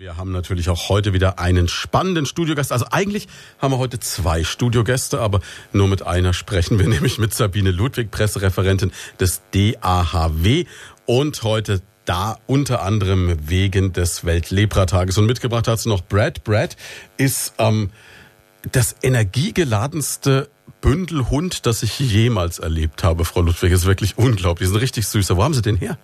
Wir haben natürlich auch heute wieder einen spannenden Studiogast. Also eigentlich haben wir heute zwei Studiogäste, aber nur mit einer sprechen wir, nämlich mit Sabine Ludwig, Pressereferentin des DAHW und heute da unter anderem wegen des Weltlepratages. Und mitgebracht hat sie noch Brad. Brad ist ähm, das energiegeladenste Bündelhund, das ich jemals erlebt habe, Frau Ludwig. Ist wirklich unglaublich. ist ein richtig süßer. Wo haben Sie den her?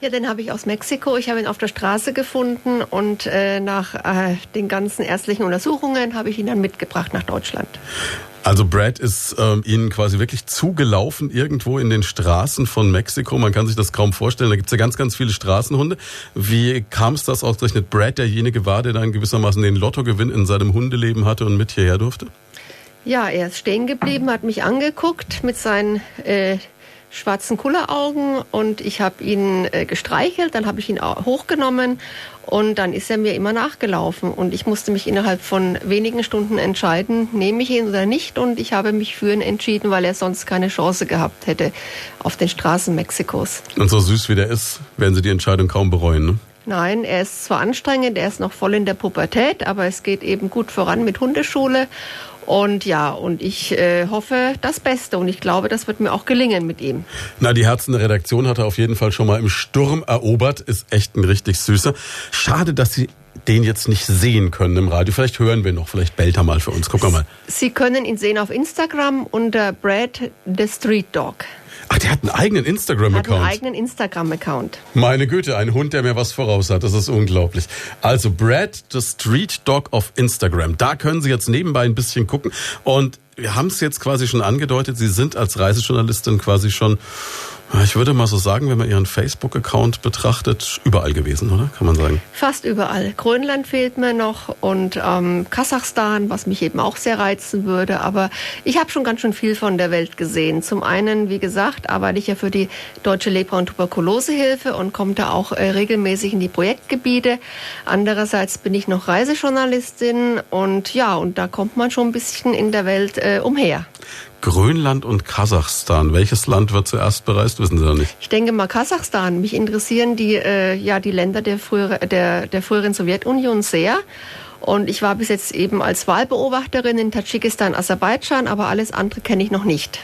Ja, den habe ich aus Mexiko. Ich habe ihn auf der Straße gefunden und äh, nach äh, den ganzen ärztlichen Untersuchungen habe ich ihn dann mitgebracht nach Deutschland. Also Brad ist ähm, Ihnen quasi wirklich zugelaufen irgendwo in den Straßen von Mexiko. Man kann sich das kaum vorstellen. Da gibt es ja ganz, ganz viele Straßenhunde. Wie kam es, dass ausgerechnet Brad derjenige war, der dann gewissermaßen den Lottogewinn in seinem Hundeleben hatte und mit hierher durfte? Ja, er ist stehen geblieben, hat mich angeguckt mit seinen äh, schwarzen Kulleraugen und ich habe ihn äh, gestreichelt, dann habe ich ihn hochgenommen und dann ist er mir immer nachgelaufen und ich musste mich innerhalb von wenigen Stunden entscheiden, nehme ich ihn oder nicht und ich habe mich für ihn entschieden, weil er sonst keine Chance gehabt hätte auf den Straßen Mexikos. Und so süß wie der ist, werden Sie die Entscheidung kaum bereuen, ne? Nein, er ist zwar anstrengend, er ist noch voll in der Pubertät, aber es geht eben gut voran mit Hundeschule und ja, und ich äh, hoffe das Beste und ich glaube, das wird mir auch gelingen mit ihm. Na, die Herzen der Redaktion hat er auf jeden Fall schon mal im Sturm erobert, ist echt ein richtig süßer. Schade, dass Sie den jetzt nicht sehen können im Radio. Vielleicht hören wir noch, vielleicht bellt er mal für uns. Gucken wir mal. Sie können ihn sehen auf Instagram unter Brad the Street Dog. Ach, der hat einen eigenen Instagram-Account. Hat einen eigenen Instagram-Account. Meine Güte, ein Hund, der mir was voraus hat. Das ist unglaublich. Also Brad, the Street Dog of Instagram. Da können Sie jetzt nebenbei ein bisschen gucken. Und wir haben es jetzt quasi schon angedeutet. Sie sind als Reisejournalistin quasi schon ich würde mal so sagen, wenn man Ihren Facebook-Account betrachtet, überall gewesen, oder? Kann man sagen? Fast überall. Grönland fehlt mir noch und ähm, Kasachstan, was mich eben auch sehr reizen würde. Aber ich habe schon ganz schön viel von der Welt gesehen. Zum einen, wie gesagt, arbeite ich ja für die Deutsche Lepra- und Tuberkulosehilfe und komme da auch äh, regelmäßig in die Projektgebiete. Andererseits bin ich noch Reisejournalistin und ja, und da kommt man schon ein bisschen in der Welt äh, umher. Grönland und Kasachstan. Welches Land wird zuerst bereist, wissen Sie noch nicht? Ich denke mal Kasachstan. Mich interessieren die, äh, ja, die Länder der, frühere, der, der früheren Sowjetunion sehr. Und ich war bis jetzt eben als Wahlbeobachterin in Tadschikistan, Aserbaidschan, aber alles andere kenne ich noch nicht.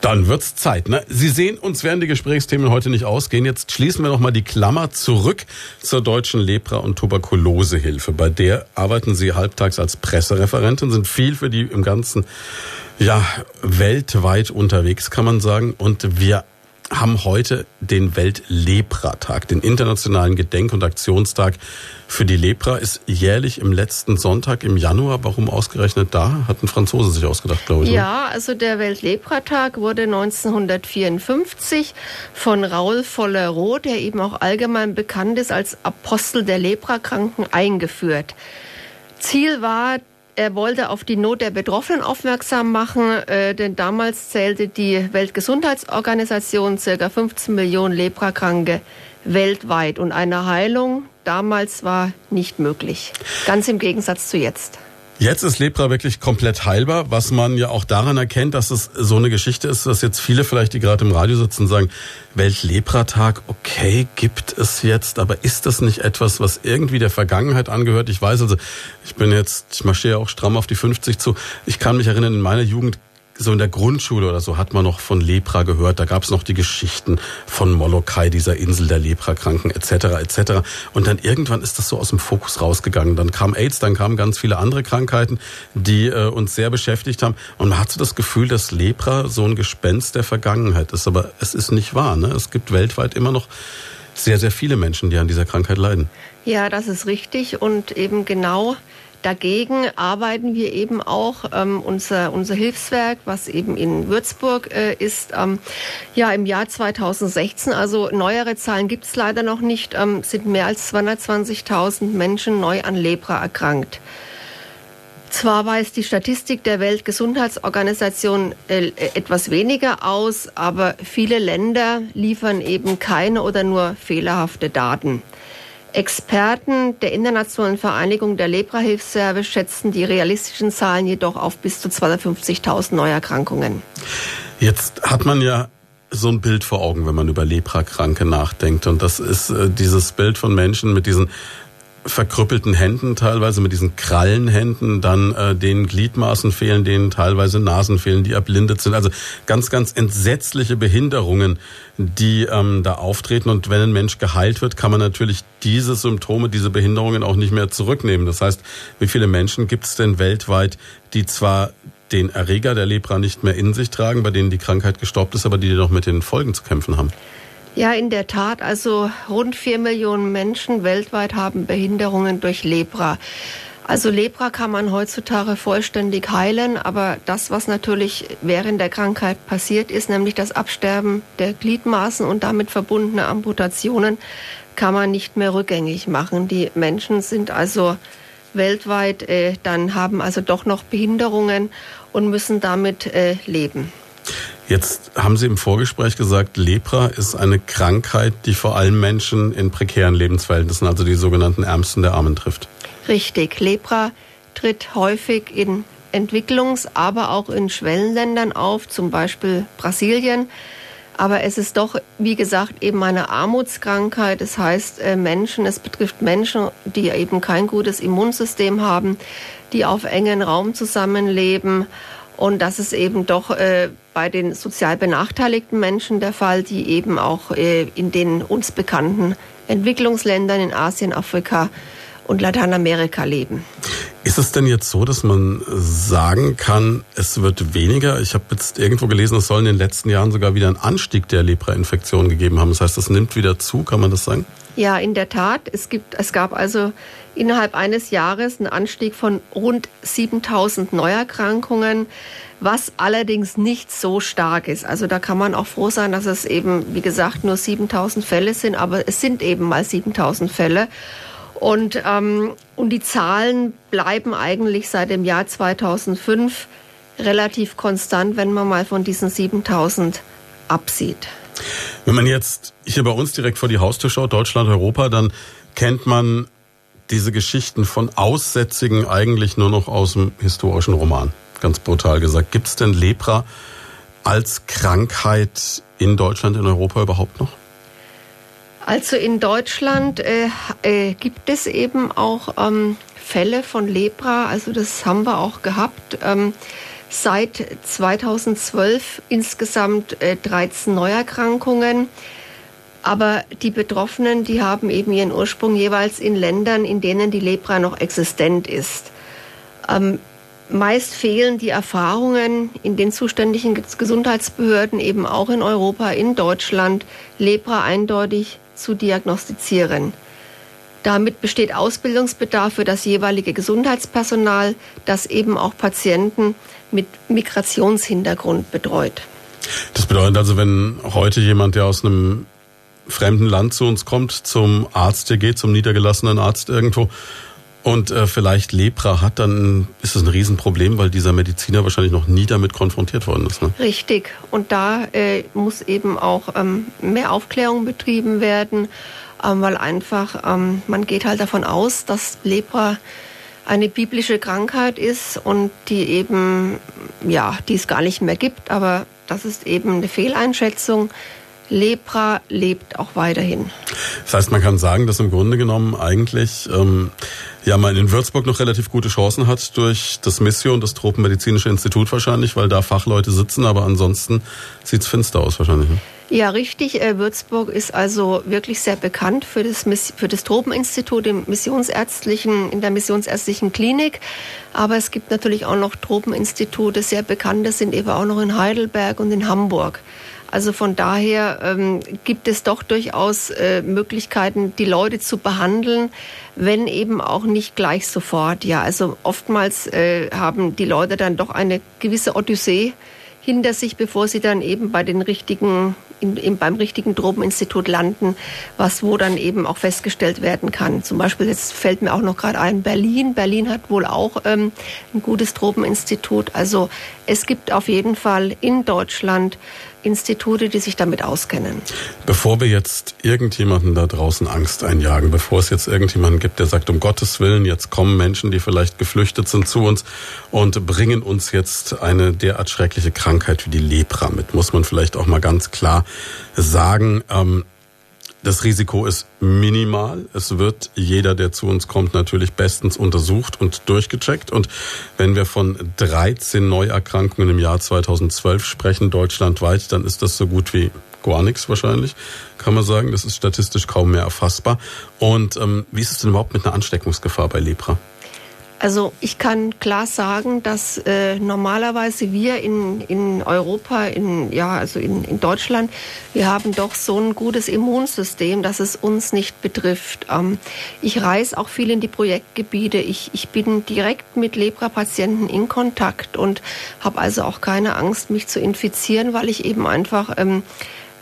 Dann wird's Zeit. Ne? Sie sehen, uns werden die Gesprächsthemen heute nicht ausgehen. Jetzt schließen wir noch mal die Klammer zurück zur deutschen Lepra- und Tuberkulosehilfe. Bei der arbeiten Sie halbtags als Pressereferentin, sind viel für die im ganzen ja, weltweit unterwegs, kann man sagen. Und wir haben heute den Weltlepra-Tag, den internationalen Gedenk- und Aktionstag für die Lepra. Ist jährlich im letzten Sonntag im Januar. Warum ausgerechnet da? Hat ein Franzose sich ausgedacht, glaube ich. Ja, also der Weltlepra-Tag wurde 1954 von Raul Follerow, der eben auch allgemein bekannt ist als Apostel der Leprakranken, eingeführt. Ziel war, er wollte auf die Not der Betroffenen aufmerksam machen, äh, denn damals zählte die Weltgesundheitsorganisation ca. 15 Millionen Leprakranke weltweit und eine Heilung damals war nicht möglich. Ganz im Gegensatz zu jetzt. Jetzt ist Lepra wirklich komplett heilbar, was man ja auch daran erkennt, dass es so eine Geschichte ist, dass jetzt viele vielleicht, die gerade im Radio sitzen, sagen, Weltlepra-Tag, okay, gibt es jetzt, aber ist das nicht etwas, was irgendwie der Vergangenheit angehört? Ich weiß also, ich bin jetzt, ich marschiere auch stramm auf die 50 zu. Ich kann mich erinnern, in meiner Jugend so in der Grundschule oder so hat man noch von Lepra gehört. Da gab es noch die Geschichten von Molokai, dieser Insel der Leprakranken etc. etc. Und dann irgendwann ist das so aus dem Fokus rausgegangen. Dann kam AIDS, dann kamen ganz viele andere Krankheiten, die äh, uns sehr beschäftigt haben. Und man hat so das Gefühl, dass Lepra so ein Gespenst der Vergangenheit ist. Aber es ist nicht wahr. Ne? Es gibt weltweit immer noch sehr, sehr viele Menschen, die an dieser Krankheit leiden. Ja, das ist richtig. Und eben genau Dagegen arbeiten wir eben auch ähm, unser, unser Hilfswerk, was eben in Würzburg äh, ist, ähm, ja im Jahr 2016, also neuere Zahlen gibt es leider noch nicht, ähm, sind mehr als 220.000 Menschen neu an Lepra erkrankt. Zwar weist die Statistik der Weltgesundheitsorganisation äh, etwas weniger aus, aber viele Länder liefern eben keine oder nur fehlerhafte Daten. Experten der Internationalen Vereinigung der Leprahilfsservice schätzen die realistischen Zahlen jedoch auf bis zu 250.000 Neuerkrankungen. Jetzt hat man ja so ein Bild vor Augen, wenn man über Leprakranke nachdenkt. Und das ist äh, dieses Bild von Menschen mit diesen verkrüppelten Händen, teilweise mit diesen Krallenhänden, dann äh, den Gliedmaßen fehlen, denen teilweise Nasen fehlen, die erblindet sind. Also ganz, ganz entsetzliche Behinderungen, die ähm, da auftreten. Und wenn ein Mensch geheilt wird, kann man natürlich diese Symptome, diese Behinderungen auch nicht mehr zurücknehmen. Das heißt, wie viele Menschen gibt es denn weltweit, die zwar den Erreger der Lepra nicht mehr in sich tragen, bei denen die Krankheit gestoppt ist, aber die noch mit den Folgen zu kämpfen haben? Ja, in der Tat. Also rund vier Millionen Menschen weltweit haben Behinderungen durch Lepra. Also Lepra kann man heutzutage vollständig heilen, aber das, was natürlich während der Krankheit passiert ist, nämlich das Absterben der Gliedmaßen und damit verbundene Amputationen, kann man nicht mehr rückgängig machen. Die Menschen sind also weltweit äh, dann haben also doch noch Behinderungen und müssen damit äh, leben. Jetzt haben Sie im Vorgespräch gesagt, Lepra ist eine Krankheit, die vor allem Menschen in prekären Lebensverhältnissen, also die sogenannten Ärmsten der Armen trifft. Richtig. Lepra tritt häufig in Entwicklungs-, aber auch in Schwellenländern auf, zum Beispiel Brasilien. Aber es ist doch, wie gesagt, eben eine Armutskrankheit. Das heißt, äh, Menschen, es betrifft Menschen, die eben kein gutes Immunsystem haben, die auf engen Raum zusammenleben und das ist eben doch äh, bei den sozial benachteiligten Menschen der Fall, die eben auch äh, in den uns bekannten Entwicklungsländern in Asien, Afrika und Lateinamerika leben. Ist es denn jetzt so, dass man sagen kann, es wird weniger? Ich habe jetzt irgendwo gelesen, es soll in den letzten Jahren sogar wieder einen Anstieg der Lepra-Infektion gegeben haben. Das heißt, es nimmt wieder zu, kann man das sagen? Ja, in der Tat. Es, gibt, es gab also innerhalb eines Jahres einen Anstieg von rund 7000 Neuerkrankungen, was allerdings nicht so stark ist. Also da kann man auch froh sein, dass es eben, wie gesagt, nur 7000 Fälle sind, aber es sind eben mal 7000 Fälle. Und, ähm, und die Zahlen bleiben eigentlich seit dem Jahr 2005 relativ konstant, wenn man mal von diesen 7000 absieht. Wenn man jetzt hier bei uns direkt vor die Haustür schaut, Deutschland, Europa, dann kennt man diese Geschichten von Aussätzigen eigentlich nur noch aus dem historischen Roman. Ganz brutal gesagt. Gibt es denn Lepra als Krankheit in Deutschland, in Europa überhaupt noch? Also in Deutschland äh, äh, gibt es eben auch ähm, Fälle von Lepra. Also das haben wir auch gehabt. Ähm, seit 2012 insgesamt äh, 13 Neuerkrankungen. Aber die Betroffenen, die haben eben ihren Ursprung jeweils in Ländern, in denen die Lepra noch existent ist. Ähm, meist fehlen die Erfahrungen in den zuständigen Gesundheitsbehörden, eben auch in Europa, in Deutschland, Lepra eindeutig zu diagnostizieren. Damit besteht Ausbildungsbedarf für das jeweilige Gesundheitspersonal, das eben auch Patienten mit Migrationshintergrund betreut. Das bedeutet also, wenn heute jemand, der aus einem fremden Land zu uns kommt, zum Arzt hier geht, zum niedergelassenen Arzt irgendwo und äh, vielleicht Lepra hat, dann ist das ein Riesenproblem, weil dieser Mediziner wahrscheinlich noch nie damit konfrontiert worden ist. Ne? Richtig. Und da äh, muss eben auch ähm, mehr Aufklärung betrieben werden, ähm, weil einfach ähm, man geht halt davon aus, dass Lepra eine biblische Krankheit ist und die eben, ja, die es gar nicht mehr gibt, aber das ist eben eine Fehleinschätzung. Lepra lebt auch weiterhin. Das heißt, man kann sagen, dass im Grunde genommen eigentlich ähm, ja man in Würzburg noch relativ gute Chancen hat durch das Mission, das Tropenmedizinische Institut wahrscheinlich, weil da Fachleute sitzen, aber ansonsten sieht's finster aus wahrscheinlich. Ne? Ja, richtig. Äh, Würzburg ist also wirklich sehr bekannt für das, für das Tropeninstitut im Missionsärztlichen, in der Missionsärztlichen Klinik. Aber es gibt natürlich auch noch Tropeninstitute, sehr bekannte sind eben auch noch in Heidelberg und in Hamburg. Also von daher ähm, gibt es doch durchaus äh, Möglichkeiten, die Leute zu behandeln, wenn eben auch nicht gleich sofort. Ja, also oftmals äh, haben die Leute dann doch eine gewisse Odyssee hinter sich, bevor sie dann eben bei den richtigen in, in, beim richtigen Tropeninstitut landen, was wo dann eben auch festgestellt werden kann. Zum Beispiel, jetzt fällt mir auch noch gerade ein, Berlin. Berlin hat wohl auch ähm, ein gutes Tropeninstitut. Also es gibt auf jeden Fall in Deutschland Institute, die sich damit auskennen. Bevor wir jetzt irgendjemanden da draußen Angst einjagen, bevor es jetzt irgendjemanden gibt, der sagt, um Gottes Willen, jetzt kommen Menschen, die vielleicht geflüchtet sind zu uns und bringen uns jetzt eine derart schreckliche Krankheit wie die Lepra mit, muss man vielleicht auch mal ganz klar sagen. Ähm, Das Risiko ist minimal. Es wird jeder, der zu uns kommt, natürlich bestens untersucht und durchgecheckt. Und wenn wir von 13 Neuerkrankungen im Jahr 2012 sprechen, deutschlandweit, dann ist das so gut wie gar nichts wahrscheinlich, kann man sagen. Das ist statistisch kaum mehr erfassbar. Und ähm, wie ist es denn überhaupt mit einer Ansteckungsgefahr bei Lepra? Also ich kann klar sagen, dass äh, normalerweise wir in, in Europa, in, ja, also in, in Deutschland, wir haben doch so ein gutes Immunsystem, dass es uns nicht betrifft. Ähm, ich reise auch viel in die Projektgebiete. Ich, ich bin direkt mit Lepra-Patienten in Kontakt und habe also auch keine Angst, mich zu infizieren, weil ich eben einfach ähm,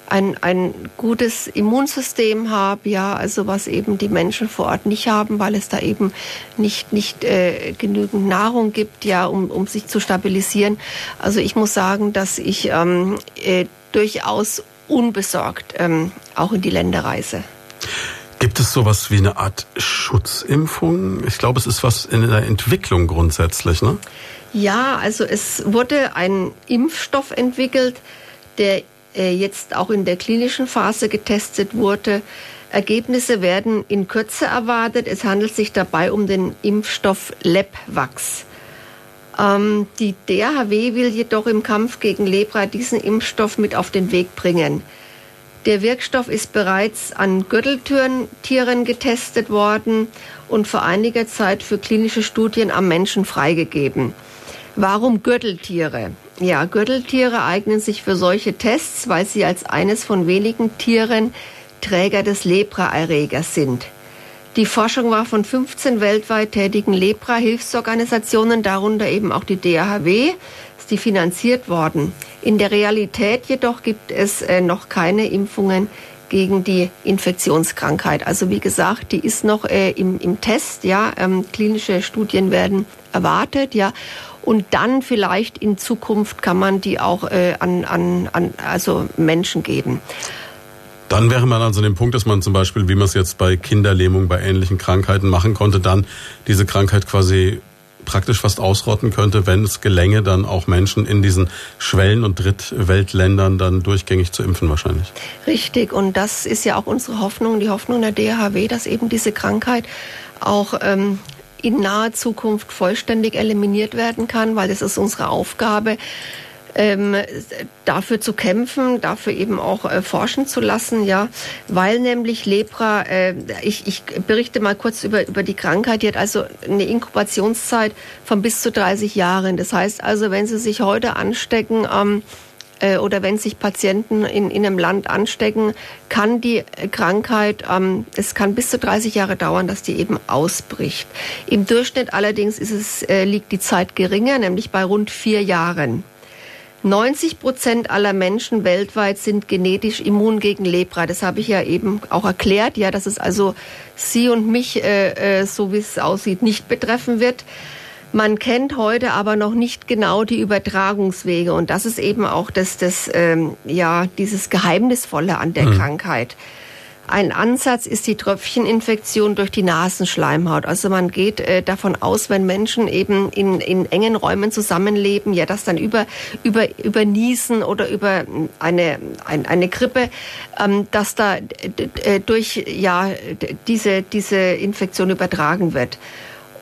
ein, ein gutes Immunsystem habe, ja, also was eben die Menschen vor Ort nicht haben, weil es da eben nicht, nicht äh, genügend Nahrung gibt, ja, um, um sich zu stabilisieren. Also ich muss sagen, dass ich ähm, äh, durchaus unbesorgt ähm, auch in die Länder reise. Gibt es sowas wie eine Art Schutzimpfung? Ich glaube, es ist was in der Entwicklung grundsätzlich, ne? Ja, also es wurde ein Impfstoff entwickelt, der jetzt auch in der klinischen Phase getestet wurde. Ergebnisse werden in Kürze erwartet. Es handelt sich dabei um den Impfstoff Lepvax. Ähm, die DHW will jedoch im Kampf gegen Lepra diesen Impfstoff mit auf den Weg bringen. Der Wirkstoff ist bereits an Gürteltieren getestet worden und vor einiger Zeit für klinische Studien am Menschen freigegeben. Warum Gürteltiere? Ja, Gürteltiere eignen sich für solche Tests, weil sie als eines von wenigen Tieren Träger des Lepra-Erregers sind. Die Forschung war von 15 weltweit tätigen Lepra-Hilfsorganisationen, darunter eben auch die DAHW, ist die finanziert worden. In der Realität jedoch gibt es äh, noch keine Impfungen gegen die Infektionskrankheit. Also wie gesagt, die ist noch äh, im, im Test, ja, ähm, klinische Studien werden erwartet, ja. Und dann vielleicht in Zukunft kann man die auch äh, an, an, an also Menschen geben. Dann wäre man also an dem Punkt, dass man zum Beispiel, wie man es jetzt bei Kinderlähmung, bei ähnlichen Krankheiten machen konnte, dann diese Krankheit quasi praktisch fast ausrotten könnte, wenn es gelänge, dann auch Menschen in diesen Schwellen- und Drittweltländern dann durchgängig zu impfen wahrscheinlich. Richtig, und das ist ja auch unsere Hoffnung, die Hoffnung der DHW, dass eben diese Krankheit auch ähm, in naher Zukunft vollständig eliminiert werden kann, weil es ist unsere Aufgabe, ähm, dafür zu kämpfen, dafür eben auch äh, forschen zu lassen, ja, weil nämlich Lepra, äh, ich, ich berichte mal kurz über, über die Krankheit, die hat also eine Inkubationszeit von bis zu 30 Jahren. Das heißt also, wenn Sie sich heute anstecken, ähm, äh, oder wenn sich Patienten in, in einem Land anstecken, kann die Krankheit, ähm, es kann bis zu 30 Jahre dauern, dass die eben ausbricht. Im Durchschnitt allerdings ist es, äh, liegt die Zeit geringer, nämlich bei rund vier Jahren. 90 Prozent aller Menschen weltweit sind genetisch immun gegen Lepra. Das habe ich ja eben auch erklärt, ja, dass es also Sie und mich, äh, äh, so wie es aussieht, nicht betreffen wird. Man kennt heute aber noch nicht genau die Übertragungswege und das ist eben auch das, das ähm, ja dieses Geheimnisvolle an der mhm. Krankheit. Ein Ansatz ist die Tröpfcheninfektion durch die Nasenschleimhaut. Also man geht äh, davon aus, wenn Menschen eben in, in engen Räumen zusammenleben, ja, dass dann über, über, über Niesen oder über eine, ein, eine Grippe, ähm, dass da äh, durch ja, diese, diese Infektion übertragen wird.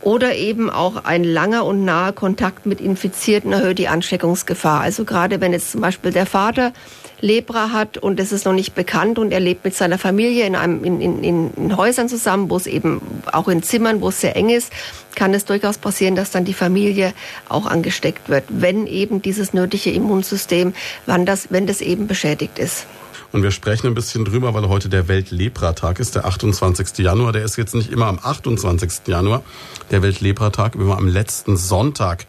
Oder eben auch ein langer und naher Kontakt mit Infizierten erhöht die Ansteckungsgefahr. Also gerade wenn jetzt zum Beispiel der Vater Lepra hat und es ist noch nicht bekannt und er lebt mit seiner Familie in, einem, in, in, in Häusern zusammen, wo es eben auch in Zimmern, wo es sehr eng ist, kann es durchaus passieren, dass dann die Familie auch angesteckt wird, wenn eben dieses nötige Immunsystem, wann das, wenn das eben beschädigt ist. Und wir sprechen ein bisschen drüber, weil heute der Weltlepra-Tag ist, der 28. Januar. Der ist jetzt nicht immer am 28. Januar, der Weltlepra-Tag, immer am letzten Sonntag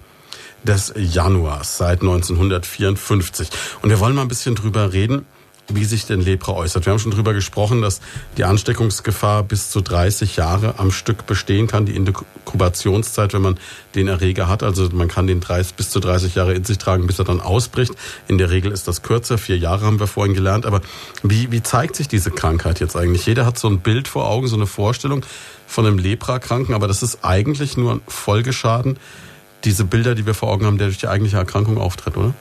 des Januars seit 1954. Und wir wollen mal ein bisschen drüber reden, wie sich denn Lepra äußert. Wir haben schon drüber gesprochen, dass die Ansteckungsgefahr bis zu 30 Jahre am Stück bestehen kann, die Inkubationszeit, wenn man den Erreger hat. Also man kann den 30, bis zu 30 Jahre in sich tragen, bis er dann ausbricht. In der Regel ist das kürzer, vier Jahre haben wir vorhin gelernt. Aber wie, wie zeigt sich diese Krankheit jetzt eigentlich? Jeder hat so ein Bild vor Augen, so eine Vorstellung von einem Lepra-Kranken, aber das ist eigentlich nur ein Folgeschaden, diese Bilder, die wir vor Augen haben, der durch die eigentliche Erkrankung auftritt, oder?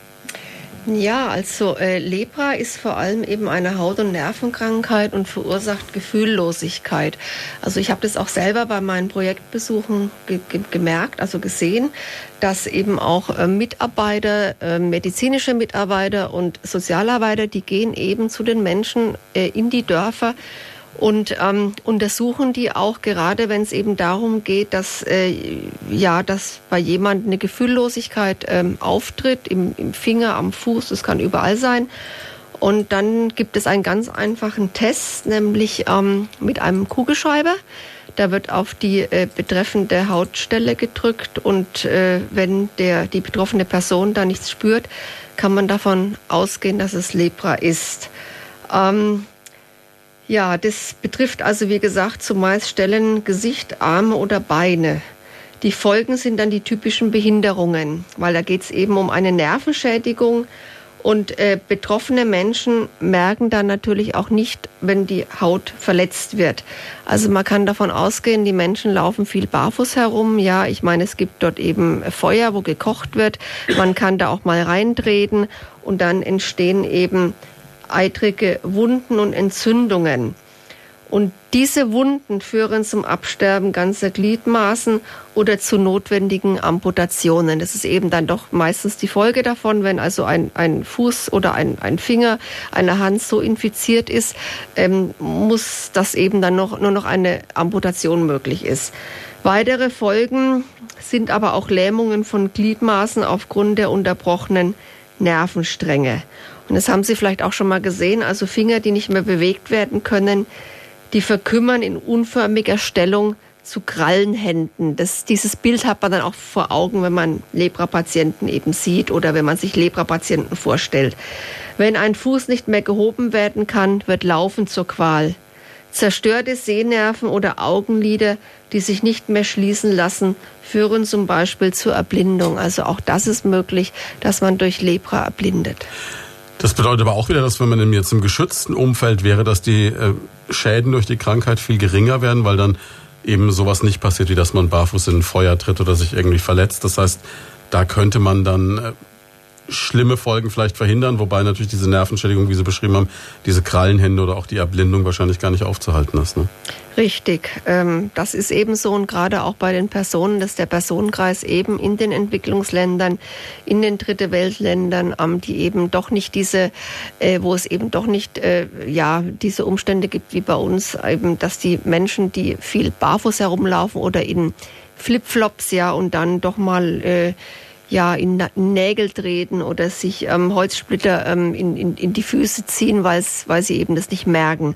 Ja, also äh, Lepra ist vor allem eben eine Haut- und Nervenkrankheit und verursacht Gefühllosigkeit. Also ich habe das auch selber bei meinen Projektbesuchen ge ge gemerkt, also gesehen, dass eben auch äh, Mitarbeiter, äh, medizinische Mitarbeiter und Sozialarbeiter, die gehen eben zu den Menschen äh, in die Dörfer und ähm, untersuchen die auch gerade, wenn es eben darum geht, dass äh, ja, dass bei jemandem eine Gefühllosigkeit ähm, auftritt im, im Finger, am Fuß, das kann überall sein. Und dann gibt es einen ganz einfachen Test, nämlich ähm, mit einem Kugelschreiber. Da wird auf die äh, betreffende Hautstelle gedrückt und äh, wenn der, die betroffene Person da nichts spürt, kann man davon ausgehen, dass es Lepra ist. Ähm, ja, das betrifft also, wie gesagt, zumeist Stellen Gesicht, Arme oder Beine. Die Folgen sind dann die typischen Behinderungen, weil da geht es eben um eine Nervenschädigung. Und äh, betroffene Menschen merken dann natürlich auch nicht, wenn die Haut verletzt wird. Also man kann davon ausgehen, die Menschen laufen viel barfuß herum. Ja, ich meine, es gibt dort eben Feuer, wo gekocht wird. Man kann da auch mal reintreten und dann entstehen eben eitrige Wunden und Entzündungen. Und diese Wunden führen zum Absterben ganzer Gliedmaßen oder zu notwendigen Amputationen. Das ist eben dann doch meistens die Folge davon, wenn also ein, ein Fuß oder ein, ein Finger, eine Hand so infiziert ist, ähm, muss das eben dann noch, nur noch eine Amputation möglich ist. Weitere Folgen sind aber auch Lähmungen von Gliedmaßen aufgrund der unterbrochenen Nervenstränge. Und das haben Sie vielleicht auch schon mal gesehen. Also Finger, die nicht mehr bewegt werden können, die verkümmern in unförmiger Stellung zu Krallenhänden. Das, dieses Bild hat man dann auch vor Augen, wenn man Lepra-Patienten eben sieht oder wenn man sich Lepra-Patienten vorstellt. Wenn ein Fuß nicht mehr gehoben werden kann, wird Laufen zur Qual. Zerstörte Sehnerven oder Augenlider, die sich nicht mehr schließen lassen, führen zum Beispiel zur Erblindung. Also auch das ist möglich, dass man durch Lepra erblindet. Das bedeutet aber auch wieder, dass wenn man jetzt im geschützten Umfeld wäre, dass die äh, Schäden durch die Krankheit viel geringer werden, weil dann eben sowas nicht passiert, wie dass man barfuß in ein Feuer tritt oder sich irgendwie verletzt. Das heißt, da könnte man dann äh, schlimme Folgen vielleicht verhindern, wobei natürlich diese Nervenschädigung, wie Sie beschrieben haben, diese Krallenhände oder auch die Erblindung wahrscheinlich gar nicht aufzuhalten ist. Ne? Richtig, ähm, das ist eben so und gerade auch bei den Personen, dass der Personenkreis eben in den Entwicklungsländern, in den Dritte Weltländern, ähm, die eben doch nicht diese, äh, wo es eben doch nicht äh, ja diese Umstände gibt wie bei uns, eben, dass die Menschen, die viel barfuß herumlaufen oder in Flipflops ja und dann doch mal äh, ja, in Nägel treten oder sich ähm, Holzsplitter ähm, in, in, in die Füße ziehen, weil sie eben das nicht merken,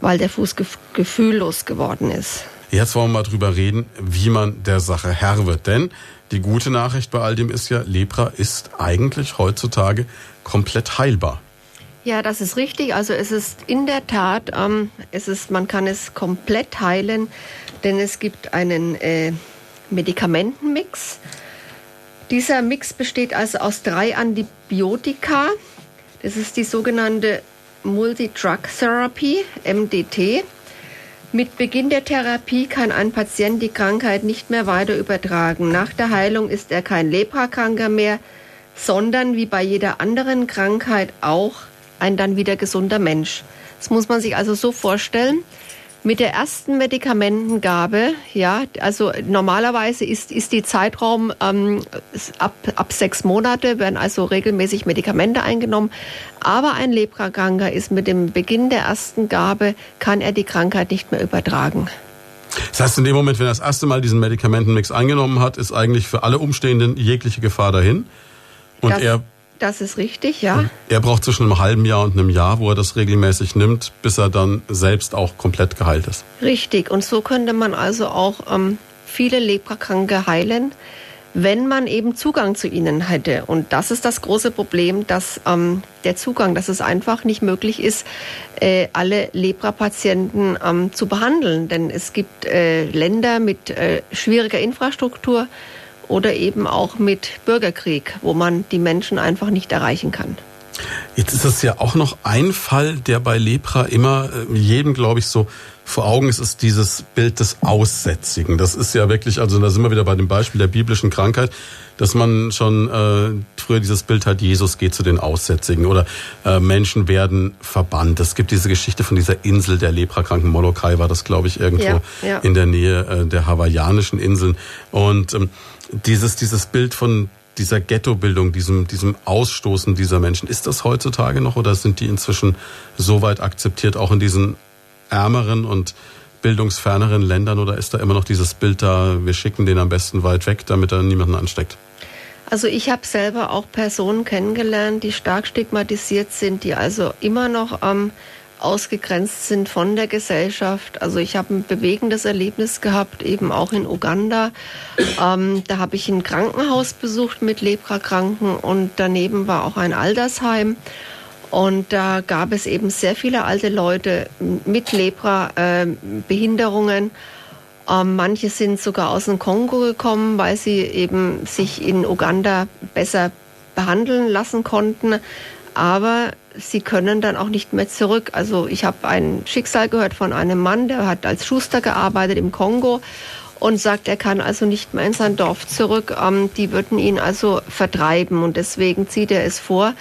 weil der Fuß gef gefühllos geworden ist. Jetzt wollen wir mal drüber reden, wie man der Sache Herr wird. Denn die gute Nachricht bei all dem ist ja, Lepra ist eigentlich heutzutage komplett heilbar. Ja, das ist richtig. Also es ist in der Tat, ähm, es ist, man kann es komplett heilen, denn es gibt einen äh, Medikamentenmix. Dieser Mix besteht also aus drei Antibiotika. Das ist die sogenannte Multi-Drug Therapy, MDT. Mit Beginn der Therapie kann ein Patient die Krankheit nicht mehr weiter übertragen. Nach der Heilung ist er kein Leprakranker mehr, sondern wie bei jeder anderen Krankheit auch ein dann wieder gesunder Mensch. Das muss man sich also so vorstellen. Mit der ersten Medikamentengabe, ja, also normalerweise ist, ist die Zeitraum ähm, ab, ab sechs Monate, werden also regelmäßig Medikamente eingenommen. Aber ein Leprakranker ist mit dem Beginn der ersten Gabe, kann er die Krankheit nicht mehr übertragen. Das heißt, in dem Moment, wenn er das erste Mal diesen Medikamentenmix eingenommen hat, ist eigentlich für alle Umstehenden jegliche Gefahr dahin. Und das, er das ist richtig, ja. Er braucht zwischen einem halben Jahr und einem Jahr, wo er das regelmäßig nimmt, bis er dann selbst auch komplett geheilt ist. Richtig. Und so könnte man also auch ähm, viele Leprakranke heilen, wenn man eben Zugang zu ihnen hätte. Und das ist das große Problem, dass ähm, der Zugang, dass es einfach nicht möglich ist, äh, alle Lepra-Patienten ähm, zu behandeln. Denn es gibt äh, Länder mit äh, schwieriger Infrastruktur, oder eben auch mit Bürgerkrieg, wo man die Menschen einfach nicht erreichen kann. Jetzt ist es ja auch noch ein Fall, der bei Lepra immer äh, jedem, glaube ich, so vor Augen ist, ist dieses Bild des Aussätzigen. Das ist ja wirklich, also da sind wir wieder bei dem Beispiel der biblischen Krankheit, dass man schon äh, früher dieses Bild hat, Jesus geht zu den Aussätzigen oder äh, Menschen werden verbannt. Es gibt diese Geschichte von dieser Insel der Leprakranken, Molokai war das, glaube ich, irgendwo ja, ja. in der Nähe äh, der hawaiianischen Inseln. Und ähm, dieses, dieses Bild von dieser Ghettobildung, diesem, diesem Ausstoßen dieser Menschen, ist das heutzutage noch oder sind die inzwischen so weit akzeptiert, auch in diesen ärmeren und bildungsferneren Ländern oder ist da immer noch dieses Bild da, wir schicken den am besten weit weg, damit er niemanden ansteckt? Also ich habe selber auch Personen kennengelernt, die stark stigmatisiert sind, die also immer noch ähm, ausgegrenzt sind von der Gesellschaft. Also ich habe ein bewegendes Erlebnis gehabt, eben auch in Uganda. Ähm, da habe ich ein Krankenhaus besucht mit Leprakranken und daneben war auch ein Altersheim. Und da gab es eben sehr viele alte Leute mit Lepra-Behinderungen. Äh, ähm, manche sind sogar aus dem Kongo gekommen, weil sie eben sich in Uganda besser behandeln lassen konnten. Aber sie können dann auch nicht mehr zurück. Also ich habe ein Schicksal gehört von einem Mann, der hat als Schuster gearbeitet im Kongo und sagt, er kann also nicht mehr in sein Dorf zurück. Ähm, die würden ihn also vertreiben und deswegen zieht er es vor,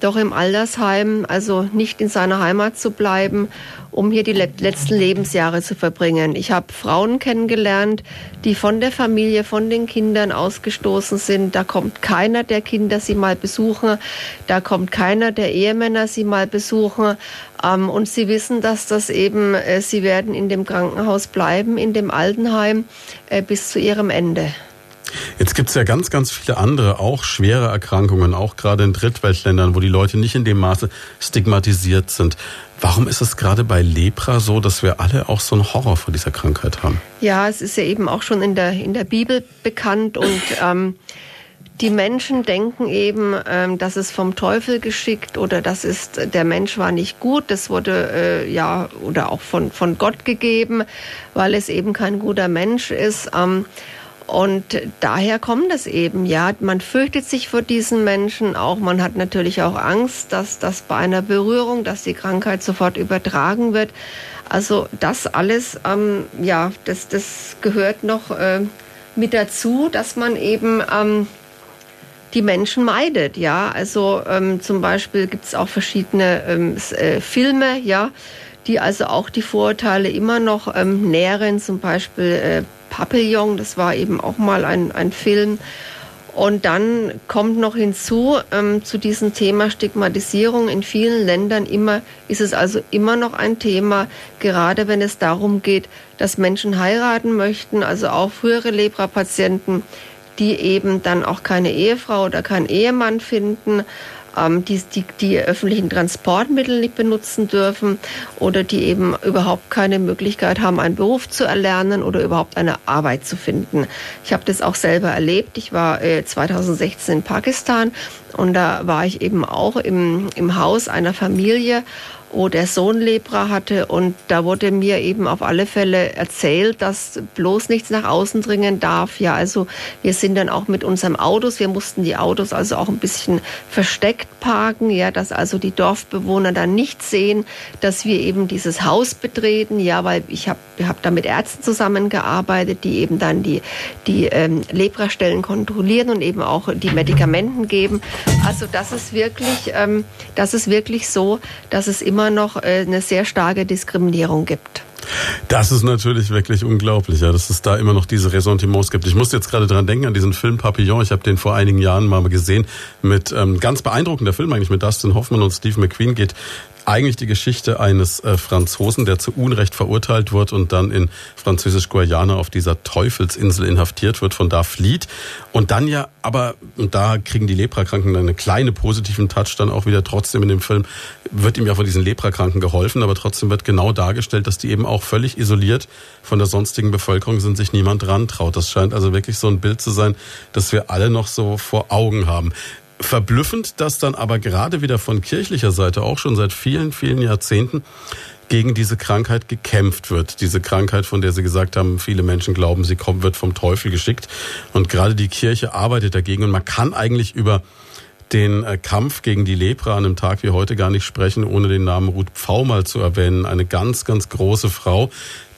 doch im Altersheim, also nicht in seiner Heimat zu bleiben, um hier die letzten Lebensjahre zu verbringen. Ich habe Frauen kennengelernt, die von der Familie, von den Kindern ausgestoßen sind. Da kommt keiner der Kinder sie mal besuchen, da kommt keiner der Ehemänner sie mal besuchen. Ähm, und sie wissen, dass das eben, äh, sie werden in dem Krankenhaus bleiben, in dem Altenheim äh, bis zu ihrem Ende. Jetzt gibt es ja ganz, ganz viele andere, auch schwere Erkrankungen, auch gerade in Drittweltländern, wo die Leute nicht in dem Maße stigmatisiert sind. Warum ist es gerade bei Lepra so, dass wir alle auch so einen Horror vor dieser Krankheit haben? Ja, es ist ja eben auch schon in der, in der Bibel bekannt und ähm, die Menschen denken eben, ähm, dass es vom Teufel geschickt oder das ist, der Mensch war nicht gut, das wurde äh, ja oder auch von, von Gott gegeben, weil es eben kein guter Mensch ist. Ähm, und daher kommt es eben, ja. Man fürchtet sich vor diesen Menschen auch. Man hat natürlich auch Angst, dass das bei einer Berührung, dass die Krankheit sofort übertragen wird. Also das alles, ähm, ja, das, das gehört noch äh, mit dazu, dass man eben ähm, die Menschen meidet, ja. Also ähm, zum Beispiel gibt es auch verschiedene ähm, äh, Filme, ja, die also auch die Vorurteile immer noch ähm, nähren, zum Beispiel äh, Papillon, das war eben auch mal ein, ein Film. Und dann kommt noch hinzu ähm, zu diesem Thema Stigmatisierung in vielen Ländern immer ist es also immer noch ein Thema, gerade wenn es darum geht, dass Menschen heiraten möchten, also auch frühere Lepra-Patienten, die eben dann auch keine Ehefrau oder keinen Ehemann finden ähm, die, die die öffentlichen Transportmittel nicht benutzen dürfen oder die eben überhaupt keine Möglichkeit haben, einen Beruf zu erlernen oder überhaupt eine Arbeit zu finden. Ich habe das auch selber erlebt. Ich war äh, 2016 in Pakistan und da war ich eben auch im, im Haus einer Familie wo der Sohn Lepra hatte. Und da wurde mir eben auf alle Fälle erzählt, dass bloß nichts nach außen dringen darf. Ja, also wir sind dann auch mit unserem Autos, wir mussten die Autos also auch ein bisschen versteckt parken, ja, dass also die Dorfbewohner dann nicht sehen, dass wir eben dieses Haus betreten, ja, weil ich habe hab da mit Ärzten zusammengearbeitet, die eben dann die, die ähm, Leprastellen kontrollieren und eben auch die Medikamenten geben. Also das ist wirklich, ähm, das ist wirklich so, dass es immer immer noch äh, eine sehr starke Diskriminierung gibt. Das ist natürlich wirklich unglaublich, ja, dass es da immer noch diese Ressentiments gibt. Ich muss jetzt gerade dran denken an diesen Film Papillon. Ich habe den vor einigen Jahren mal gesehen mit ähm, ganz beeindruckender Film eigentlich mit Dustin Hoffman und Steve McQueen geht eigentlich die Geschichte eines äh, Franzosen, der zu Unrecht verurteilt wird und dann in Französisch-Guayana auf dieser Teufelsinsel inhaftiert wird, von da flieht und dann ja, aber, und da kriegen die Leprakranken einen kleine positiven Touch dann auch wieder trotzdem in dem Film, wird ihm ja von diesen Leprakranken geholfen, aber trotzdem wird genau dargestellt, dass die eben auch völlig isoliert von der sonstigen Bevölkerung sind, sich niemand rantraut. Das scheint also wirklich so ein Bild zu sein, das wir alle noch so vor Augen haben. Verblüffend, dass dann aber gerade wieder von kirchlicher Seite auch schon seit vielen, vielen Jahrzehnten gegen diese Krankheit gekämpft wird. Diese Krankheit, von der Sie gesagt haben, viele Menschen glauben, sie kommt, wird vom Teufel geschickt. Und gerade die Kirche arbeitet dagegen. Und man kann eigentlich über den äh, Kampf gegen die Lepra an einem Tag wie heute gar nicht sprechen, ohne den Namen Ruth Pfau mal zu erwähnen. Eine ganz, ganz große Frau,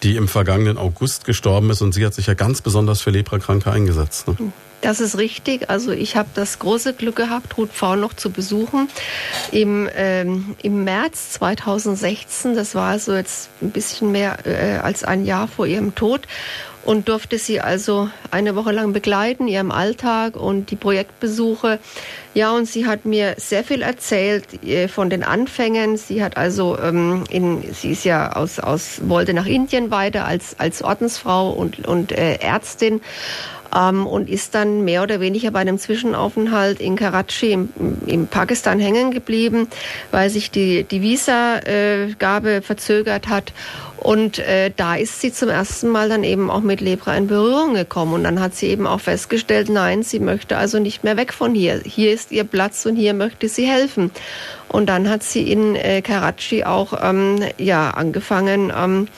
die im vergangenen August gestorben ist und sie hat sich ja ganz besonders für Leprakranke eingesetzt. Ne? Das ist richtig. Also ich habe das große Glück gehabt, Ruth Pfau noch zu besuchen im, ähm, im März 2016. Das war also jetzt ein bisschen mehr äh, als ein Jahr vor ihrem Tod und durfte sie also eine Woche lang begleiten, ihrem Alltag und die Projektbesuche. Ja, und sie hat mir sehr viel erzählt äh, von den Anfängen. Sie hat also, ähm, in, sie ist ja aus, aus, wollte nach Indien weiter als, als Ordensfrau und, und äh, Ärztin ähm, und ist dann mehr oder weniger bei einem Zwischenaufenthalt in Karachi im, im Pakistan hängen geblieben, weil sich die, die Visa-Gabe äh, verzögert hat. Und äh, da ist sie zum ersten Mal dann eben auch mit Lepra in Berührung gekommen. Und dann hat sie eben auch festgestellt, nein, sie möchte also nicht mehr weg von hier. Hier ist ihr Platz und hier möchte sie helfen. Und dann hat sie in äh, Karachi auch ähm, ja, angefangen, ähm,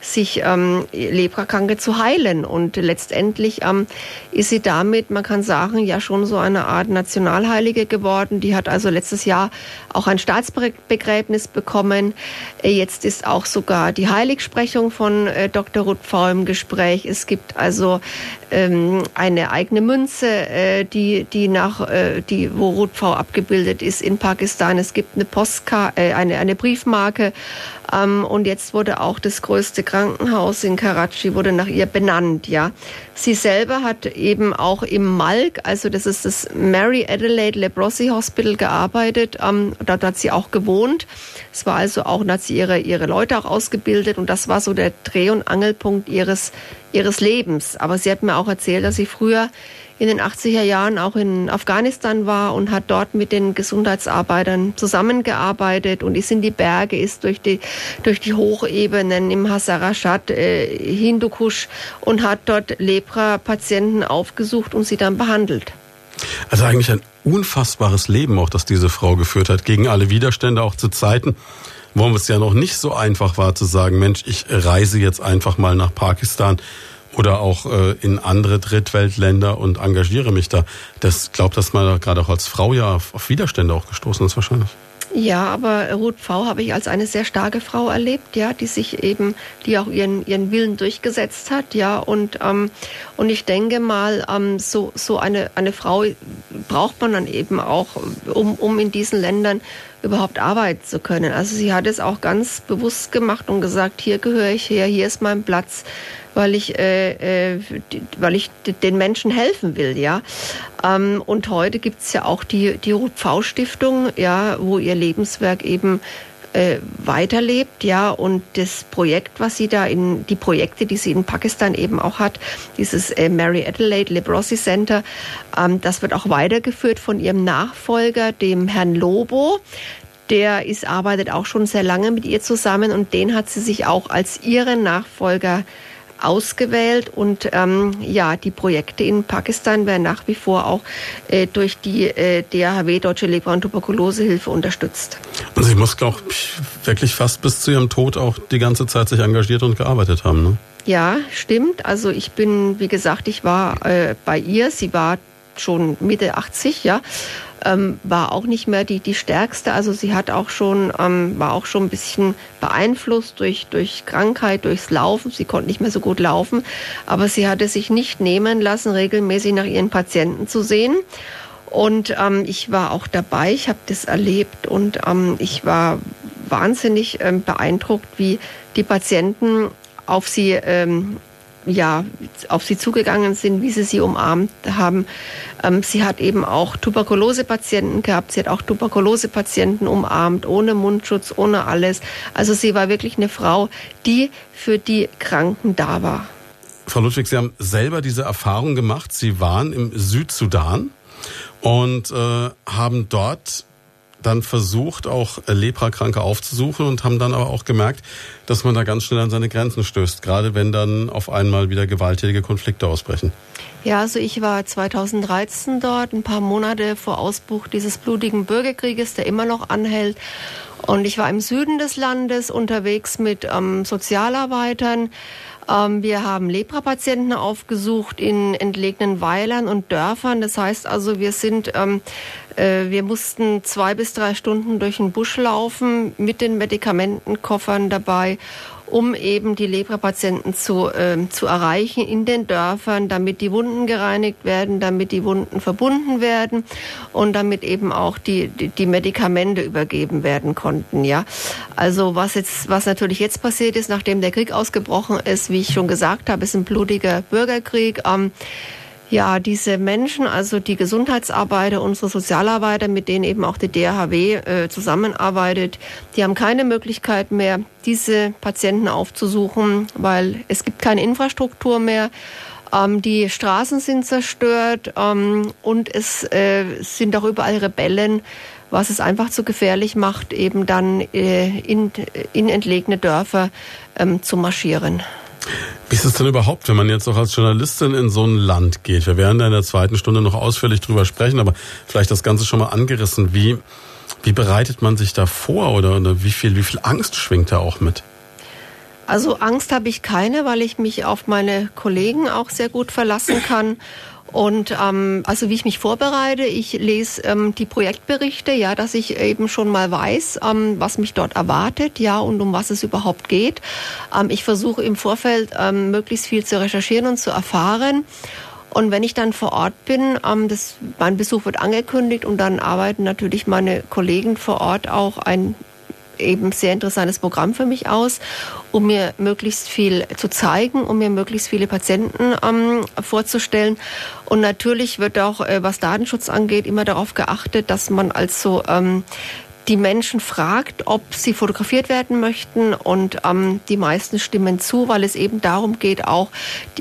sich ähm, Leprakranke zu heilen. Und letztendlich ähm, ist sie damit, man kann sagen, ja schon so eine Art Nationalheilige geworden. Die hat also letztes Jahr auch ein Staatsbegräbnis bekommen. Äh, jetzt ist auch sogar die Heiligsprechung von äh, Dr. Ruth Pfau im Gespräch. Es gibt also ähm, eine eigene Münze, äh, die, die nach, äh, die, wo Ruth Pfau abgebildet ist in Pakistan. Es gibt eine Postkarte, äh, eine, eine Briefmarke ähm, und jetzt wurde auch das größte Krankenhaus in Karachi wurde nach ihr benannt, ja. Sie selber hat eben auch im Malk, also das ist das Mary Adelaide Leprosy Hospital gearbeitet. Ähm, dort hat sie auch gewohnt. Es war also auch, da hat sie ihre, ihre Leute auch ausgebildet und das war so der Dreh- und Angelpunkt ihres, ihres Lebens. Aber sie hat mir auch erzählt, dass sie früher in den 80er Jahren auch in Afghanistan war und hat dort mit den Gesundheitsarbeitern zusammengearbeitet und ist in die Berge, ist durch die, durch die Hochebenen im Hazarashat, äh, Hindukusch und hat dort Lepra-Patienten aufgesucht und sie dann behandelt. Also eigentlich ein unfassbares Leben auch, das diese Frau geführt hat, gegen alle Widerstände, auch zu Zeiten, wo es ja noch nicht so einfach war zu sagen, Mensch, ich reise jetzt einfach mal nach Pakistan oder auch äh, in andere Drittweltländer und engagiere mich da. Das glaubt, dass man gerade auch als Frau ja auf Widerstände auch gestoßen ist wahrscheinlich. Ja, aber Ruth V. habe ich als eine sehr starke Frau erlebt, ja, die sich eben, die auch ihren, ihren Willen durchgesetzt hat, ja, und, ähm, und ich denke mal, ähm, so, so eine, eine Frau braucht man dann eben auch, um, um in diesen Ländern überhaupt arbeiten zu können. Also sie hat es auch ganz bewusst gemacht und gesagt, hier gehöre ich her, hier ist mein Platz weil ich, äh, äh, weil ich den Menschen helfen will, ja. Ähm, und heute gibt es ja auch die, die Ruth V Stiftung, ja, wo ihr Lebenswerk eben äh, weiterlebt, ja, und das Projekt, was sie da in, die Projekte, die sie in Pakistan eben auch hat, dieses äh, Mary Adelaide Leprosy Center, ähm, das wird auch weitergeführt von ihrem Nachfolger, dem Herrn Lobo. Der ist, arbeitet auch schon sehr lange mit ihr zusammen und den hat sie sich auch als ihren Nachfolger ausgewählt und ähm, ja, die Projekte in Pakistan werden nach wie vor auch äh, durch die äh, DAHW, Deutsche Lepra- und Tuberkulosehilfe, unterstützt. Und sie muss, glaube ich, wirklich fast bis zu ihrem Tod auch die ganze Zeit sich engagiert und gearbeitet haben, ne? Ja, stimmt. Also ich bin, wie gesagt, ich war äh, bei ihr. Sie war schon Mitte 80, ja ähm, war auch nicht mehr die, die stärkste. Also sie hat auch schon, ähm, war auch schon ein bisschen beeinflusst durch, durch Krankheit, durchs Laufen. Sie konnte nicht mehr so gut laufen. Aber sie hatte sich nicht nehmen lassen, regelmäßig nach ihren Patienten zu sehen. Und ähm, ich war auch dabei, ich habe das erlebt und ähm, ich war wahnsinnig ähm, beeindruckt, wie die Patienten auf sie ähm, ja, auf sie zugegangen sind, wie sie sie umarmt haben. Ähm, sie hat eben auch Tuberkulose-Patienten gehabt. Sie hat auch Tuberkulose-Patienten umarmt, ohne Mundschutz, ohne alles. Also sie war wirklich eine Frau, die für die Kranken da war. Frau Ludwig, Sie haben selber diese Erfahrung gemacht. Sie waren im Südsudan und äh, haben dort dann versucht, auch Leprakranke aufzusuchen und haben dann aber auch gemerkt, dass man da ganz schnell an seine Grenzen stößt, gerade wenn dann auf einmal wieder gewalttätige Konflikte ausbrechen. Ja, also ich war 2013 dort, ein paar Monate vor Ausbruch dieses blutigen Bürgerkrieges, der immer noch anhält. Und ich war im Süden des Landes unterwegs mit ähm, Sozialarbeitern Ähm, wir haben Lepra-Patienten aufgesucht in entlegenen Weilern und Dörfern. Das heißt also, wir sind ähm, äh, wir mussten zwei bis drei Stunden durch den Busch laufen mit den Medikamentenkoffern dabei um eben die Lepra-Patienten zu, äh, zu erreichen in den Dörfern, damit die Wunden gereinigt werden, damit die Wunden verbunden werden und damit eben auch die, die, die Medikamente übergeben werden konnten. Ja, also was jetzt, was natürlich jetzt passiert ist, nachdem der Krieg ausgebrochen ist, wie ich schon gesagt habe, ist ein blutiger Bürgerkrieg. Ähm, ja, diese Menschen, also die Gesundheitsarbeiter, unsere Sozialarbeiter, mit denen eben auch die DRHW äh, zusammenarbeitet, die haben keine Möglichkeit mehr, diese Patienten aufzusuchen, weil es gibt keine Infrastruktur mehr. Ähm, die Straßen sind zerstört ähm, und es äh, sind auch überall Rebellen, was es einfach zu gefährlich macht, eben dann äh, in, in entlegene Dörfer ähm, zu marschieren. Wie ist es denn überhaupt, wenn man jetzt auch als Journalistin in so ein Land geht? Wir werden da in der zweiten Stunde noch ausführlich drüber sprechen, aber vielleicht das Ganze schon mal angerissen. Wie, wie bereitet man sich da vor oder, oder wie viel, wie viel Angst schwingt da auch mit? Also Angst habe ich keine, weil ich mich auf meine Kollegen auch sehr gut verlassen kann. Und ähm, also wie ich mich vorbereite, ich lese ähm, die Projektberichte, ja, dass ich eben schon mal weiß, ähm, was mich dort erwartet, ja, und um was es überhaupt geht. Ähm, ich versuche im Vorfeld ähm, möglichst viel zu recherchieren und zu erfahren. Und wenn ich dann vor Ort bin, ähm, das, mein Besuch wird angekündigt und dann arbeiten natürlich meine Kollegen vor Ort auch ein eben sehr interessantes Programm für mich aus, um mir möglichst viel zu zeigen, um mir möglichst viele Patienten ähm, vorzustellen. Und natürlich wird auch, äh, was Datenschutz angeht, immer darauf geachtet, dass man also ähm, die Menschen fragt, ob sie fotografiert werden möchten und ähm, die meisten stimmen zu, weil es eben darum geht, auch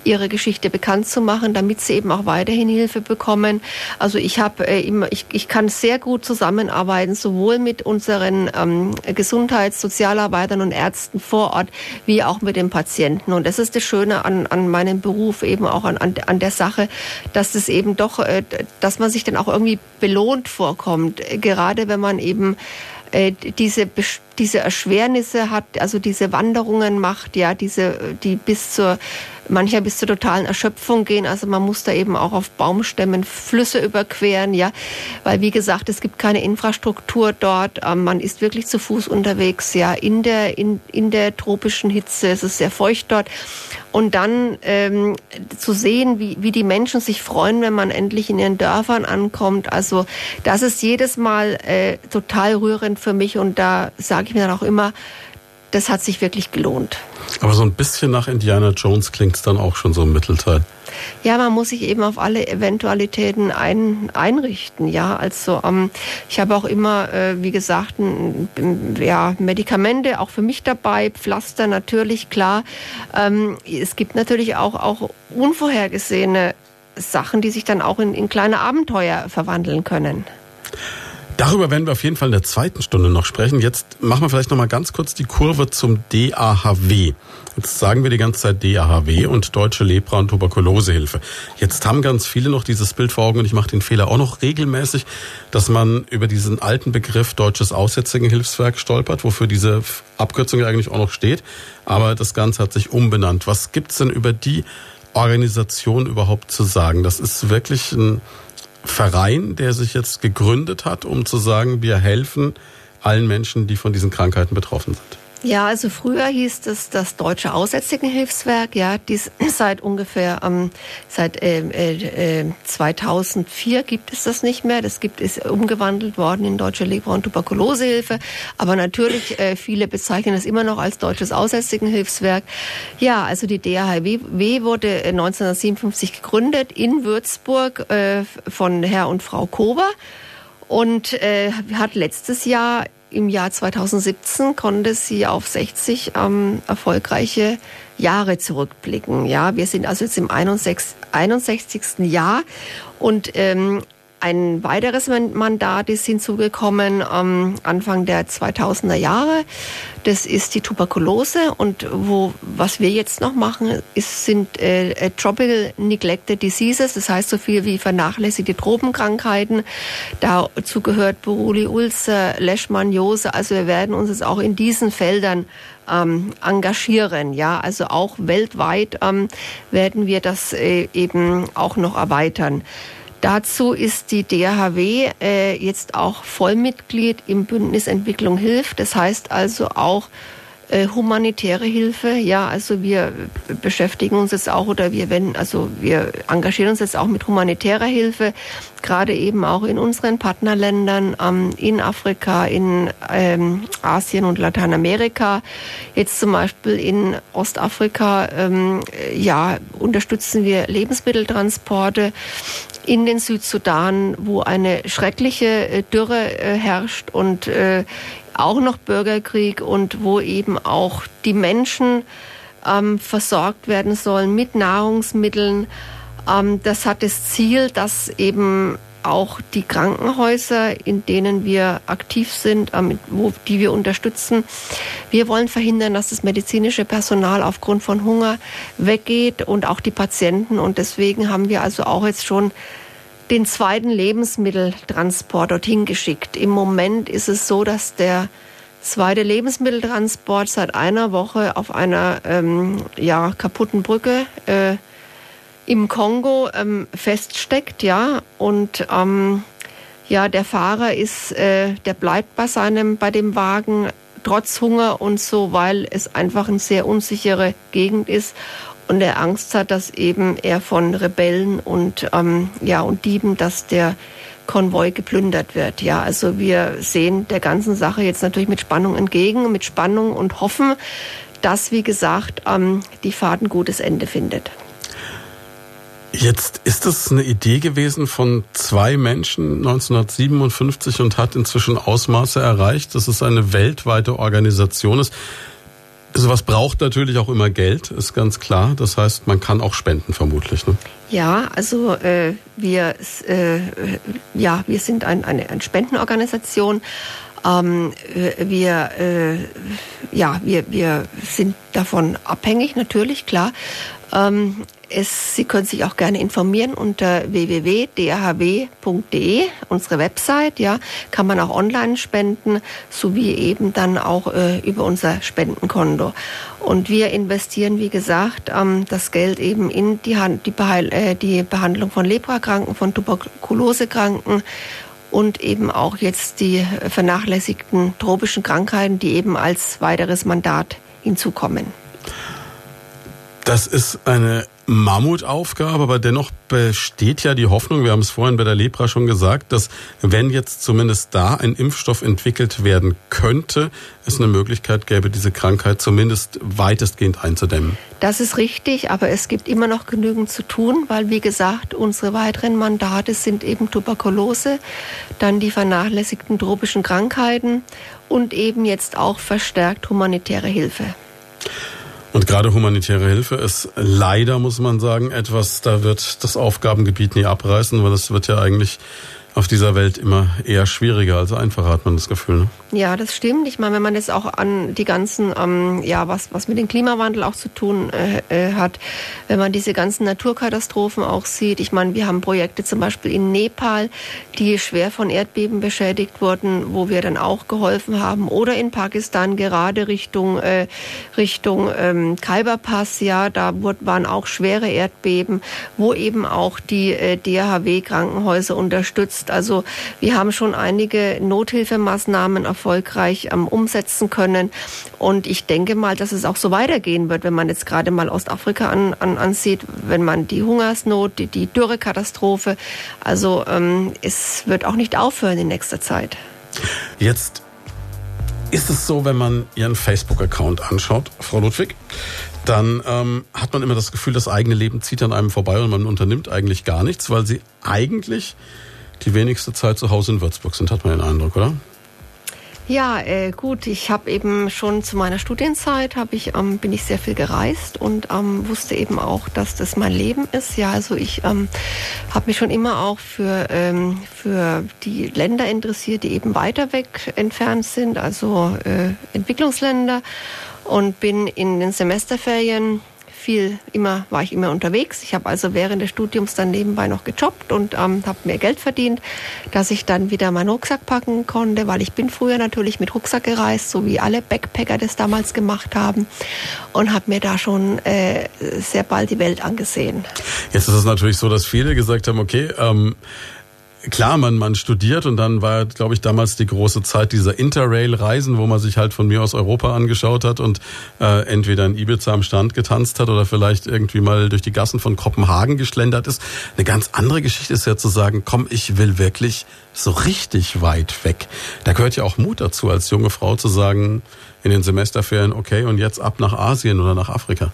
ihre Geschichte bekannt zu machen, damit sie eben auch weiterhin Hilfe bekommen. Also ich habe äh, immer, ich, ich kann sehr gut zusammenarbeiten, sowohl mit unseren ähm, Gesundheits-, Sozialarbeitern und Ärzten vor Ort, wie auch mit den Patienten. Und das ist das Schöne an, an meinem Beruf, eben auch an, an, an der Sache, dass es eben doch, äh, dass man sich dann auch irgendwie belohnt vorkommt, gerade wenn man eben äh, diese, diese Erschwernisse hat, also diese Wanderungen macht, ja, diese, die bis zur, mancher bis zur totalen Erschöpfung gehen. Also man muss da eben auch auf Baumstämmen Flüsse überqueren, ja, weil wie gesagt, es gibt keine Infrastruktur dort. Ähm, man ist wirklich zu Fuß unterwegs, ja, in der, in, in der tropischen Hitze. Es ist sehr feucht dort und dann ähm, zu sehen, wie, wie die Menschen sich freuen, wenn man endlich in ihren Dörfern ankommt. Also das ist jedes Mal äh, total rührend für mich und da sage ich mir dann auch immer, das hat sich wirklich gelohnt. Aber so ein bisschen nach Indiana Jones klingt es dann auch schon so im Mittelteil. Ja, man muss sich eben auf alle Eventualitäten ein, einrichten. Ja, also ähm, ich habe auch immer, äh, wie gesagt, n, ja, Medikamente auch für mich dabei, Pflaster natürlich klar. Ähm, es gibt natürlich auch auch unvorhergesehene Sachen, die sich dann auch in, in kleine Abenteuer verwandeln können. Darüber werden wir auf jeden Fall in der zweiten Stunde noch sprechen. Jetzt machen wir vielleicht noch mal ganz kurz die Kurve zum DAHW. Jetzt sagen wir die ganze Zeit DAHW und Deutsche Lepra- und Tuberkulosehilfe. Jetzt haben ganz viele noch dieses Bild vor Augen und ich mache den Fehler auch noch regelmäßig, dass man über diesen alten Begriff Deutsches Aussätzigenhilfswerk stolpert, wofür diese Abkürzung eigentlich auch noch steht. Aber das Ganze hat sich umbenannt. Was gibt's denn über die Organisation überhaupt zu sagen? Das ist wirklich ein Verein, der sich jetzt gegründet hat, um zu sagen, wir helfen allen Menschen, die von diesen Krankheiten betroffen sind. Ja, also früher hieß es das Deutsche Aussätzigenhilfswerk, ja, dies seit ungefähr ähm, seit äh, äh, 2004 gibt es das nicht mehr. Das gibt ist umgewandelt worden in Deutsche Lepra- und Tuberkulosehilfe. Aber natürlich äh, viele bezeichnen es immer noch als Deutsches Aussätzigenhilfswerk. Ja, also die DAHW wurde 1957 äh, gegründet in Würzburg äh, von Herr und Frau Kober und äh, hat letztes Jahr im Jahr 2017 konnte sie auf 60 ähm, erfolgreiche Jahre zurückblicken. Ja, wir sind also jetzt im 61. 61. Jahr und ähm, ein weiteres Mandat ist hinzugekommen ähm, Anfang der 2000er Jahre. Das ist die Tuberkulose und wo was wir jetzt noch machen, ist, sind äh, äh Tropical Neglected Diseases, das heißt so viel wie vernachlässigte Tropenkrankheiten. Dazu gehört Boruli Ulcer, Leishmaniose. Also wir werden uns jetzt auch in diesen Feldern ähm, engagieren. Ja, also auch weltweit ähm, werden wir das äh, eben auch noch erweitern. Dazu ist die DHW äh, jetzt auch Vollmitglied im Bündnis Entwicklung hilft. Das heißt also auch humanitäre Hilfe. Ja, also wir beschäftigen uns jetzt auch oder wir wenn also wir engagieren uns jetzt auch mit humanitärer Hilfe, gerade eben auch in unseren Partnerländern ähm, in Afrika, in ähm, Asien und Lateinamerika. Jetzt zum Beispiel in Ostafrika, ähm, ja, unterstützen wir Lebensmitteltransporte in den Südsudan, wo eine schreckliche äh, Dürre äh, herrscht und äh, auch noch Bürgerkrieg und wo eben auch die Menschen ähm, versorgt werden sollen mit Nahrungsmitteln. Ähm, das hat das Ziel, dass eben auch die Krankenhäuser, in denen wir aktiv sind, ähm, wo, die wir unterstützen. Wir wollen verhindern, dass das medizinische Personal aufgrund von Hunger weggeht und auch die Patienten. Und deswegen haben wir also auch jetzt schon den zweiten Lebensmitteltransport dorthin geschickt. Im Moment ist es so, dass der zweite Lebensmitteltransport seit einer Woche auf einer ähm, ja, kaputten Brücke äh, im Kongo ähm, feststeckt, ja, und ähm, ja, der Fahrer ist, äh, der bleibt bei seinem, bei dem Wagen trotz Hunger und so, weil es einfach eine sehr unsichere Gegend ist und er Angst hat, dass eben er von Rebellen und ähm, ja und Dieben, dass der Konvoi geplündert wird. Ja, also wir sehen der ganzen Sache jetzt natürlich mit Spannung entgegen, mit Spannung und hoffen, dass wie gesagt ähm, die Fahrt ein gutes Ende findet. Jetzt ist das eine Idee gewesen von zwei Menschen 1957 und hat inzwischen Ausmaße erreicht, dass es eine weltweite Organisation ist. Sowas braucht natürlich auch immer Geld, ist ganz klar. Das heißt, man kann auch spenden vermutlich. Ne? Ja, also äh, wir, äh, ja, wir sind ein, eine, eine Spendenorganisation. Ähm, äh, wir, äh, ja, wir, wir sind davon abhängig, natürlich, klar. Ähm, es, Sie können sich auch gerne informieren unter www.drhw.de, unsere Website, ja, kann man auch online spenden, sowie eben dann auch äh, über unser Spendenkonto. Und wir investieren, wie gesagt, ähm, das Geld eben in die, Hand, die, Beheil, äh, die Behandlung von Leprakranken, von Tuberkulosekranken und eben auch jetzt die vernachlässigten tropischen Krankheiten, die eben als weiteres Mandat hinzukommen. Das ist eine Mammutaufgabe, aber dennoch besteht ja die Hoffnung, wir haben es vorhin bei der Lepra schon gesagt, dass wenn jetzt zumindest da ein Impfstoff entwickelt werden könnte, es eine Möglichkeit gäbe, diese Krankheit zumindest weitestgehend einzudämmen. Das ist richtig, aber es gibt immer noch genügend zu tun, weil wie gesagt, unsere weiteren Mandate sind eben Tuberkulose, dann die vernachlässigten tropischen Krankheiten und eben jetzt auch verstärkt humanitäre Hilfe. Und gerade humanitäre Hilfe ist leider, muss man sagen, etwas, da wird das Aufgabengebiet nie abreißen, weil es wird ja eigentlich auf dieser Welt immer eher schwieriger als einfacher, hat man das Gefühl. Ne? Ja, das stimmt. Ich meine, wenn man jetzt auch an die ganzen, ähm, ja, was, was mit dem Klimawandel auch zu tun äh, äh, hat, wenn man diese ganzen Naturkatastrophen auch sieht. Ich meine, wir haben Projekte zum Beispiel in Nepal, die schwer von Erdbeben beschädigt wurden, wo wir dann auch geholfen haben. Oder in Pakistan gerade Richtung, äh, Richtung ähm, Khyber Pass, ja, da waren auch schwere Erdbeben, wo eben auch die äh, DHW-Krankenhäuser unterstützt ist. Also wir haben schon einige Nothilfemaßnahmen erfolgreich ähm, umsetzen können. Und ich denke mal, dass es auch so weitergehen wird, wenn man jetzt gerade mal Ostafrika an, an, ansieht, wenn man die Hungersnot, die, die Dürrekatastrophe. Also ähm, es wird auch nicht aufhören in nächster Zeit. Jetzt ist es so, wenn man Ihren Facebook-Account anschaut, Frau Ludwig, dann ähm, hat man immer das Gefühl, das eigene Leben zieht an einem vorbei und man unternimmt eigentlich gar nichts, weil Sie eigentlich die wenigste Zeit zu Hause in Würzburg sind, hat man den Eindruck, oder? Ja, äh, gut. Ich habe eben schon zu meiner Studienzeit habe ich ähm, bin ich sehr viel gereist und ähm, wusste eben auch, dass das mein Leben ist. Ja, also ich ähm, habe mich schon immer auch für ähm, für die Länder interessiert, die eben weiter weg entfernt sind, also äh, Entwicklungsländer und bin in den Semesterferien viel immer, war ich immer unterwegs. Ich habe also während des Studiums dann nebenbei noch gejobbt und ähm, habe mehr Geld verdient, dass ich dann wieder meinen Rucksack packen konnte, weil ich bin früher natürlich mit Rucksack gereist, so wie alle Backpacker das damals gemacht haben und habe mir da schon äh, sehr bald die Welt angesehen. Jetzt ist es natürlich so, dass viele gesagt haben, okay, ähm, klar, man, man studiert und dann war, glaube ich, damals die große Zeit dieser Interrail-Reisen, wo man sich halt von mir aus Europa angeschaut hat und äh, entweder in Ibiza am Stand getanzt hat oder vielleicht irgendwie mal durch die Gassen von Kopenhagen geschlendert ist. Eine ganz andere Geschichte ist ja zu sagen, komm, ich will wirklich so richtig weit weg. Da gehört ja auch Mut dazu, als junge Frau zu sagen, in den Semesterferien, okay, und jetzt ab nach Asien oder nach Afrika.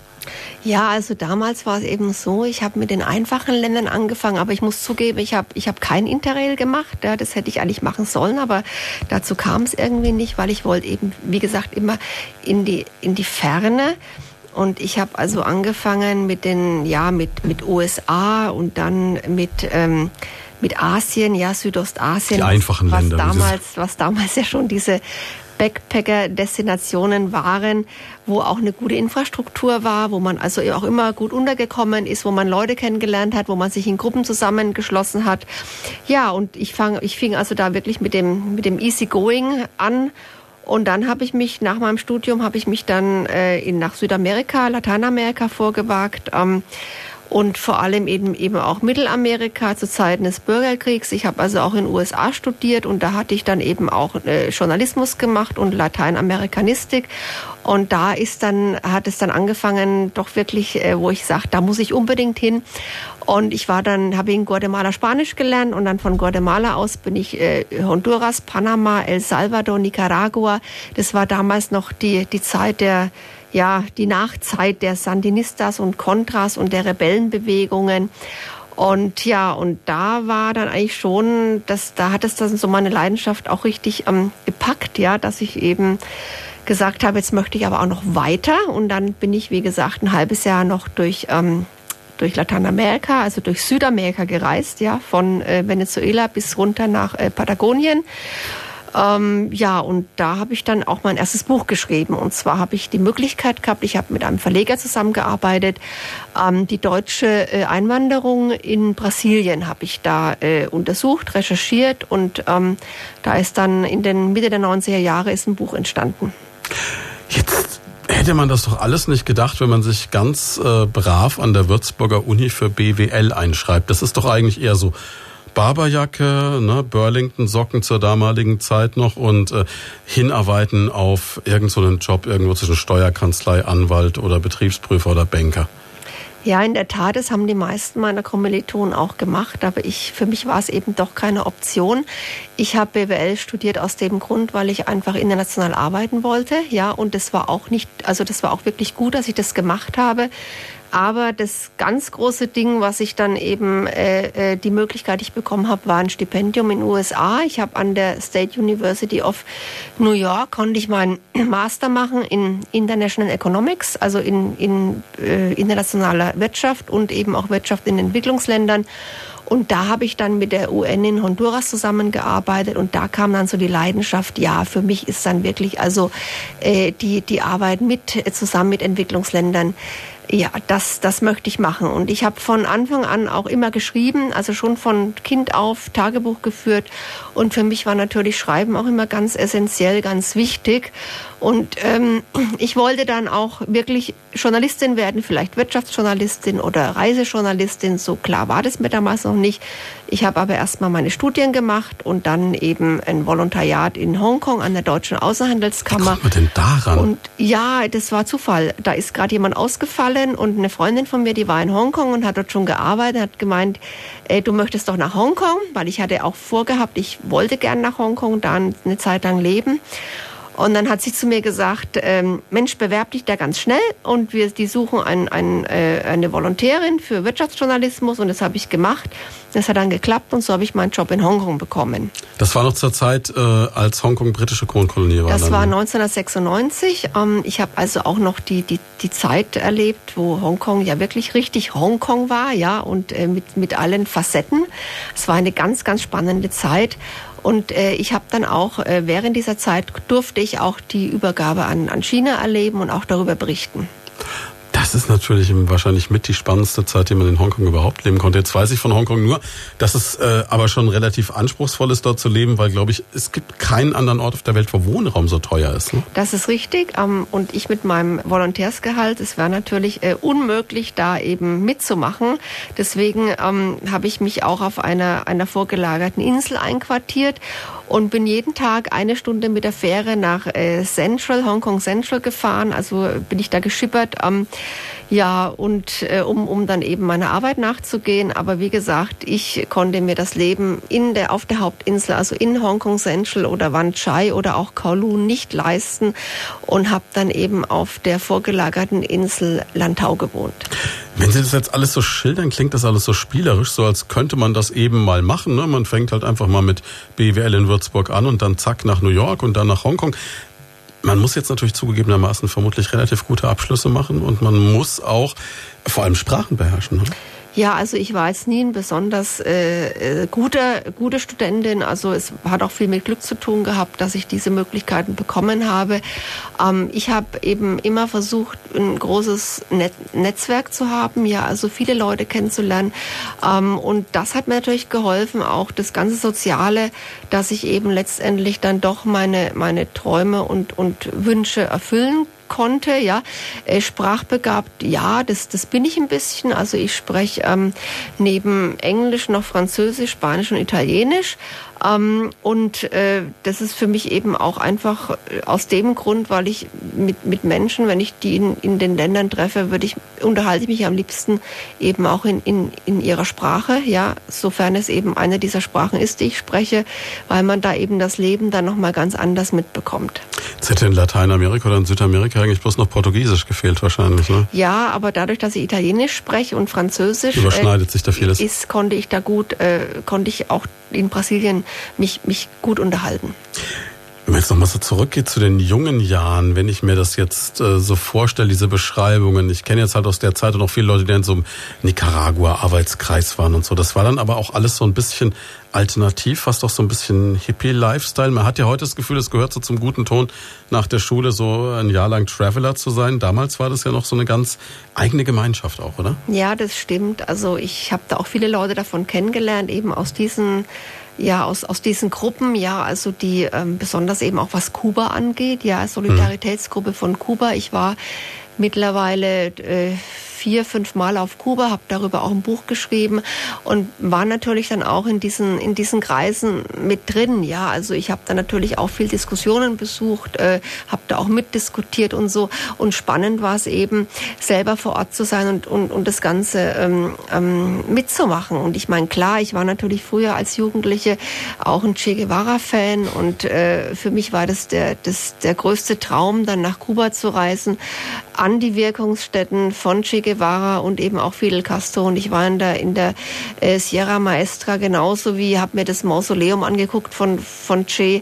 Ja, also damals war es eben so, ich habe mit den einfachen Ländern angefangen, aber ich muss zugeben, ich habe ich hab kein Interrail gemacht. Ja, das hätte ich eigentlich machen sollen, aber dazu kam es irgendwie nicht, weil ich wollte eben, wie gesagt, immer in die, in die Ferne. Und ich habe also angefangen mit den, ja, mit, mit USA und dann mit, ähm, mit Asien, ja, Südostasien. Die einfachen was Länder. Damals, was damals ja schon diese Backpacker-Destinationen waren, wo auch eine gute Infrastruktur war, wo man also auch immer gut untergekommen ist, wo man Leute kennengelernt hat, wo man sich in Gruppen zusammengeschlossen hat. Ja, und ich, fang, ich fing also da wirklich mit dem, mit dem Easy Going an. Und dann habe ich mich nach meinem Studium habe ich mich dann äh, in, nach Südamerika, Lateinamerika vorgewagt. Ähm, und vor allem eben eben auch Mittelamerika zu Zeiten des Bürgerkriegs. Ich habe also auch in den USA studiert und da hatte ich dann eben auch äh, Journalismus gemacht und Lateinamerikanistik und da ist dann hat es dann angefangen, doch wirklich, äh, wo ich sage, da muss ich unbedingt hin. Und ich war dann, habe in Guatemala Spanisch gelernt und dann von Guatemala aus bin ich äh, Honduras, Panama, El Salvador, Nicaragua. Das war damals noch die die Zeit der ja, die Nachzeit der Sandinistas und Contras und der Rebellenbewegungen. Und ja, und da war dann eigentlich schon, das, da hat es dann so meine Leidenschaft auch richtig ähm, gepackt, ja, dass ich eben gesagt habe, jetzt möchte ich aber auch noch weiter. Und dann bin ich, wie gesagt, ein halbes Jahr noch durch, ähm, durch Lateinamerika, also durch Südamerika gereist, ja, von äh, Venezuela bis runter nach äh, Patagonien. Ähm, ja, und da habe ich dann auch mein erstes Buch geschrieben. Und zwar habe ich die Möglichkeit gehabt, ich habe mit einem Verleger zusammengearbeitet, ähm, die deutsche äh, Einwanderung in Brasilien habe ich da äh, untersucht, recherchiert und ähm, da ist dann in den Mitte der 90er Jahre ist ein Buch entstanden. Jetzt hätte man das doch alles nicht gedacht, wenn man sich ganz äh, brav an der Würzburger Uni für BWL einschreibt. Das ist doch eigentlich eher so Barberjacke, ne, Burlington-Socken zur damaligen Zeit noch und äh, hinarbeiten auf irgendeinen so Job irgendwo zwischen Steuerkanzlei, Anwalt oder Betriebsprüfer oder Banker. Ja, in der Tat, das haben die meisten meiner Kommilitonen auch gemacht, aber ich, für mich war es eben doch keine Option. Ich habe BWL studiert aus dem Grund, weil ich einfach international arbeiten wollte, ja, und das war auch nicht, also das war auch wirklich gut, dass ich das gemacht habe, aber das ganz große Ding, was ich dann eben äh, äh die Möglichkeit ich bekommen habe, war ein Stipendium in den USA. Ich habe an der State University of New York konnte ich meinen Master machen in International Economics, also in, in äh, internationaler Wirtschaft und eben auch Wirtschaft in Entwicklungsländern. Und da habe ich dann mit der UN in Honduras zusammengearbeitet und da kam dann so die Leidenschaft, ja, für mich ist dann wirklich also äh, die, die Arbeit mit, äh, zusammen mit Entwicklungsländern ja, das, das möchte ich machen. Und ich habe von Anfang an auch immer geschrieben, also schon von Kind auf Tagebuch geführt. Und für mich war natürlich Schreiben auch immer ganz essentiell, ganz wichtig. Und ähm, ich wollte dann auch wirklich Journalistin werden, vielleicht Wirtschaftsjournalistin oder Reisejournalistin. So klar war das mir damals noch nicht. Ich habe aber erstmal meine Studien gemacht und dann eben ein Volontariat in Hongkong an der Deutschen Außenhandelskammer. Wie kommt man denn daran? Und ja, das war Zufall. Da ist gerade jemand ausgefallen und eine Freundin von mir, die war in Hongkong und hat dort schon gearbeitet, hat gemeint, ey, du möchtest doch nach Hongkong, weil ich hatte auch vorgehabt, ich wollte gern nach Hongkong, da eine Zeit lang leben. Und dann hat sie zu mir gesagt, ähm, Mensch, bewerb dich da ganz schnell und wir, die suchen ein, ein, äh, eine Volontärin für Wirtschaftsjournalismus und das habe ich gemacht. Das hat dann geklappt und so habe ich meinen Job in Hongkong bekommen. Das war noch zur Zeit, äh, als Hongkong britische Kronkolonie war. Das dann. war 1996. Ähm, ich habe also auch noch die, die, die Zeit erlebt, wo Hongkong ja wirklich richtig Hongkong war, ja, und äh, mit, mit allen Facetten. Es war eine ganz, ganz spannende Zeit. Und äh, ich habe dann auch äh, während dieser Zeit durfte ich auch die Übergabe an, an China erleben und auch darüber berichten. Das ist natürlich wahrscheinlich mit die spannendste Zeit, die man in Hongkong überhaupt leben konnte. Jetzt weiß ich von Hongkong nur, dass es äh, aber schon relativ anspruchsvoll ist, dort zu leben, weil, glaube ich, es gibt keinen anderen Ort auf der Welt, wo Wohnraum so teuer ist. Ne? Das ist richtig. Ähm, und ich mit meinem Volontärsgehalt, es war natürlich äh, unmöglich, da eben mitzumachen. Deswegen ähm, habe ich mich auch auf einer, einer vorgelagerten Insel einquartiert und bin jeden Tag eine Stunde mit der Fähre nach äh, Central, Hongkong Central gefahren. Also bin ich da geschippert. Ähm, ja, und äh, um, um dann eben meiner Arbeit nachzugehen. Aber wie gesagt, ich konnte mir das Leben in der, auf der Hauptinsel, also in Hongkong Central oder Wan Chai oder auch Kowloon nicht leisten und habe dann eben auf der vorgelagerten Insel Lantau gewohnt. Wenn Sie das jetzt alles so schildern, klingt das alles so spielerisch, so als könnte man das eben mal machen. Ne? Man fängt halt einfach mal mit BWL in Würzburg an und dann zack nach New York und dann nach Hongkong. Man muss jetzt natürlich zugegebenermaßen vermutlich relativ gute Abschlüsse machen und man muss auch vor allem Sprachen beherrschen. Ne? Ja, also ich war jetzt nie ein besonders äh, äh, gute, gute Studentin. Also es hat auch viel mit Glück zu tun gehabt, dass ich diese Möglichkeiten bekommen habe. Ähm, ich habe eben immer versucht, ein großes Net Netzwerk zu haben, ja, also viele Leute kennenzulernen. Ähm, und das hat mir natürlich geholfen, auch das ganze Soziale, dass ich eben letztendlich dann doch meine, meine Träume und, und Wünsche erfüllen konnte, ja, sprachbegabt, ja, das, das bin ich ein bisschen. Also ich spreche ähm, neben Englisch noch Französisch, Spanisch und Italienisch. Ähm, und äh, das ist für mich eben auch einfach äh, aus dem Grund, weil ich mit, mit Menschen, wenn ich die in, in den Ländern treffe, würde ich, unterhalte ich mich am liebsten eben auch in, in, in ihrer Sprache, ja, sofern es eben eine dieser Sprachen ist, die ich spreche, weil man da eben das Leben dann nochmal ganz anders mitbekommt. Jetzt hätte in Lateinamerika oder in Südamerika eigentlich bloß noch Portugiesisch gefehlt wahrscheinlich, ne? Ja, aber dadurch, dass ich Italienisch spreche und Französisch, überschneidet äh, sich da vieles. Ist, konnte ich da gut, äh, konnte ich auch in Brasilien mich, mich gut unterhalten. Wenn man jetzt nochmal so zurückgeht zu den jungen Jahren, wenn ich mir das jetzt äh, so vorstelle, diese Beschreibungen. Ich kenne jetzt halt aus der Zeit noch viele Leute, die in so einem Nicaragua-Arbeitskreis waren und so. Das war dann aber auch alles so ein bisschen alternativ, fast auch so ein bisschen Hippie-Lifestyle. Man hat ja heute das Gefühl, es gehört so zum guten Ton, nach der Schule so ein Jahr lang Traveler zu sein. Damals war das ja noch so eine ganz eigene Gemeinschaft auch, oder? Ja, das stimmt. Also ich habe da auch viele Leute davon kennengelernt, eben aus diesen ja, aus, aus diesen Gruppen, ja, also die ähm, besonders eben auch was Kuba angeht, ja, Solidaritätsgruppe von Kuba. Ich war mittlerweile äh, vier, fünf Mal auf Kuba, habe darüber auch ein Buch geschrieben und war natürlich dann auch in diesen, in diesen Kreisen mit drin. Ja, also ich habe da natürlich auch viel Diskussionen besucht, äh, habe da auch mitdiskutiert und so. Und spannend war es eben, selber vor Ort zu sein und, und, und das Ganze ähm, ähm, mitzumachen. Und ich meine, klar, ich war natürlich früher als Jugendliche auch ein Che Guevara-Fan und äh, für mich war das der, das der größte Traum, dann nach Kuba zu reisen, an die Wirkungsstätten von Che Guevara Guevara und eben auch Fidel Castro. Und ich war in der, in der äh, Sierra Maestra genauso wie, habe mir das Mausoleum angeguckt von, von Che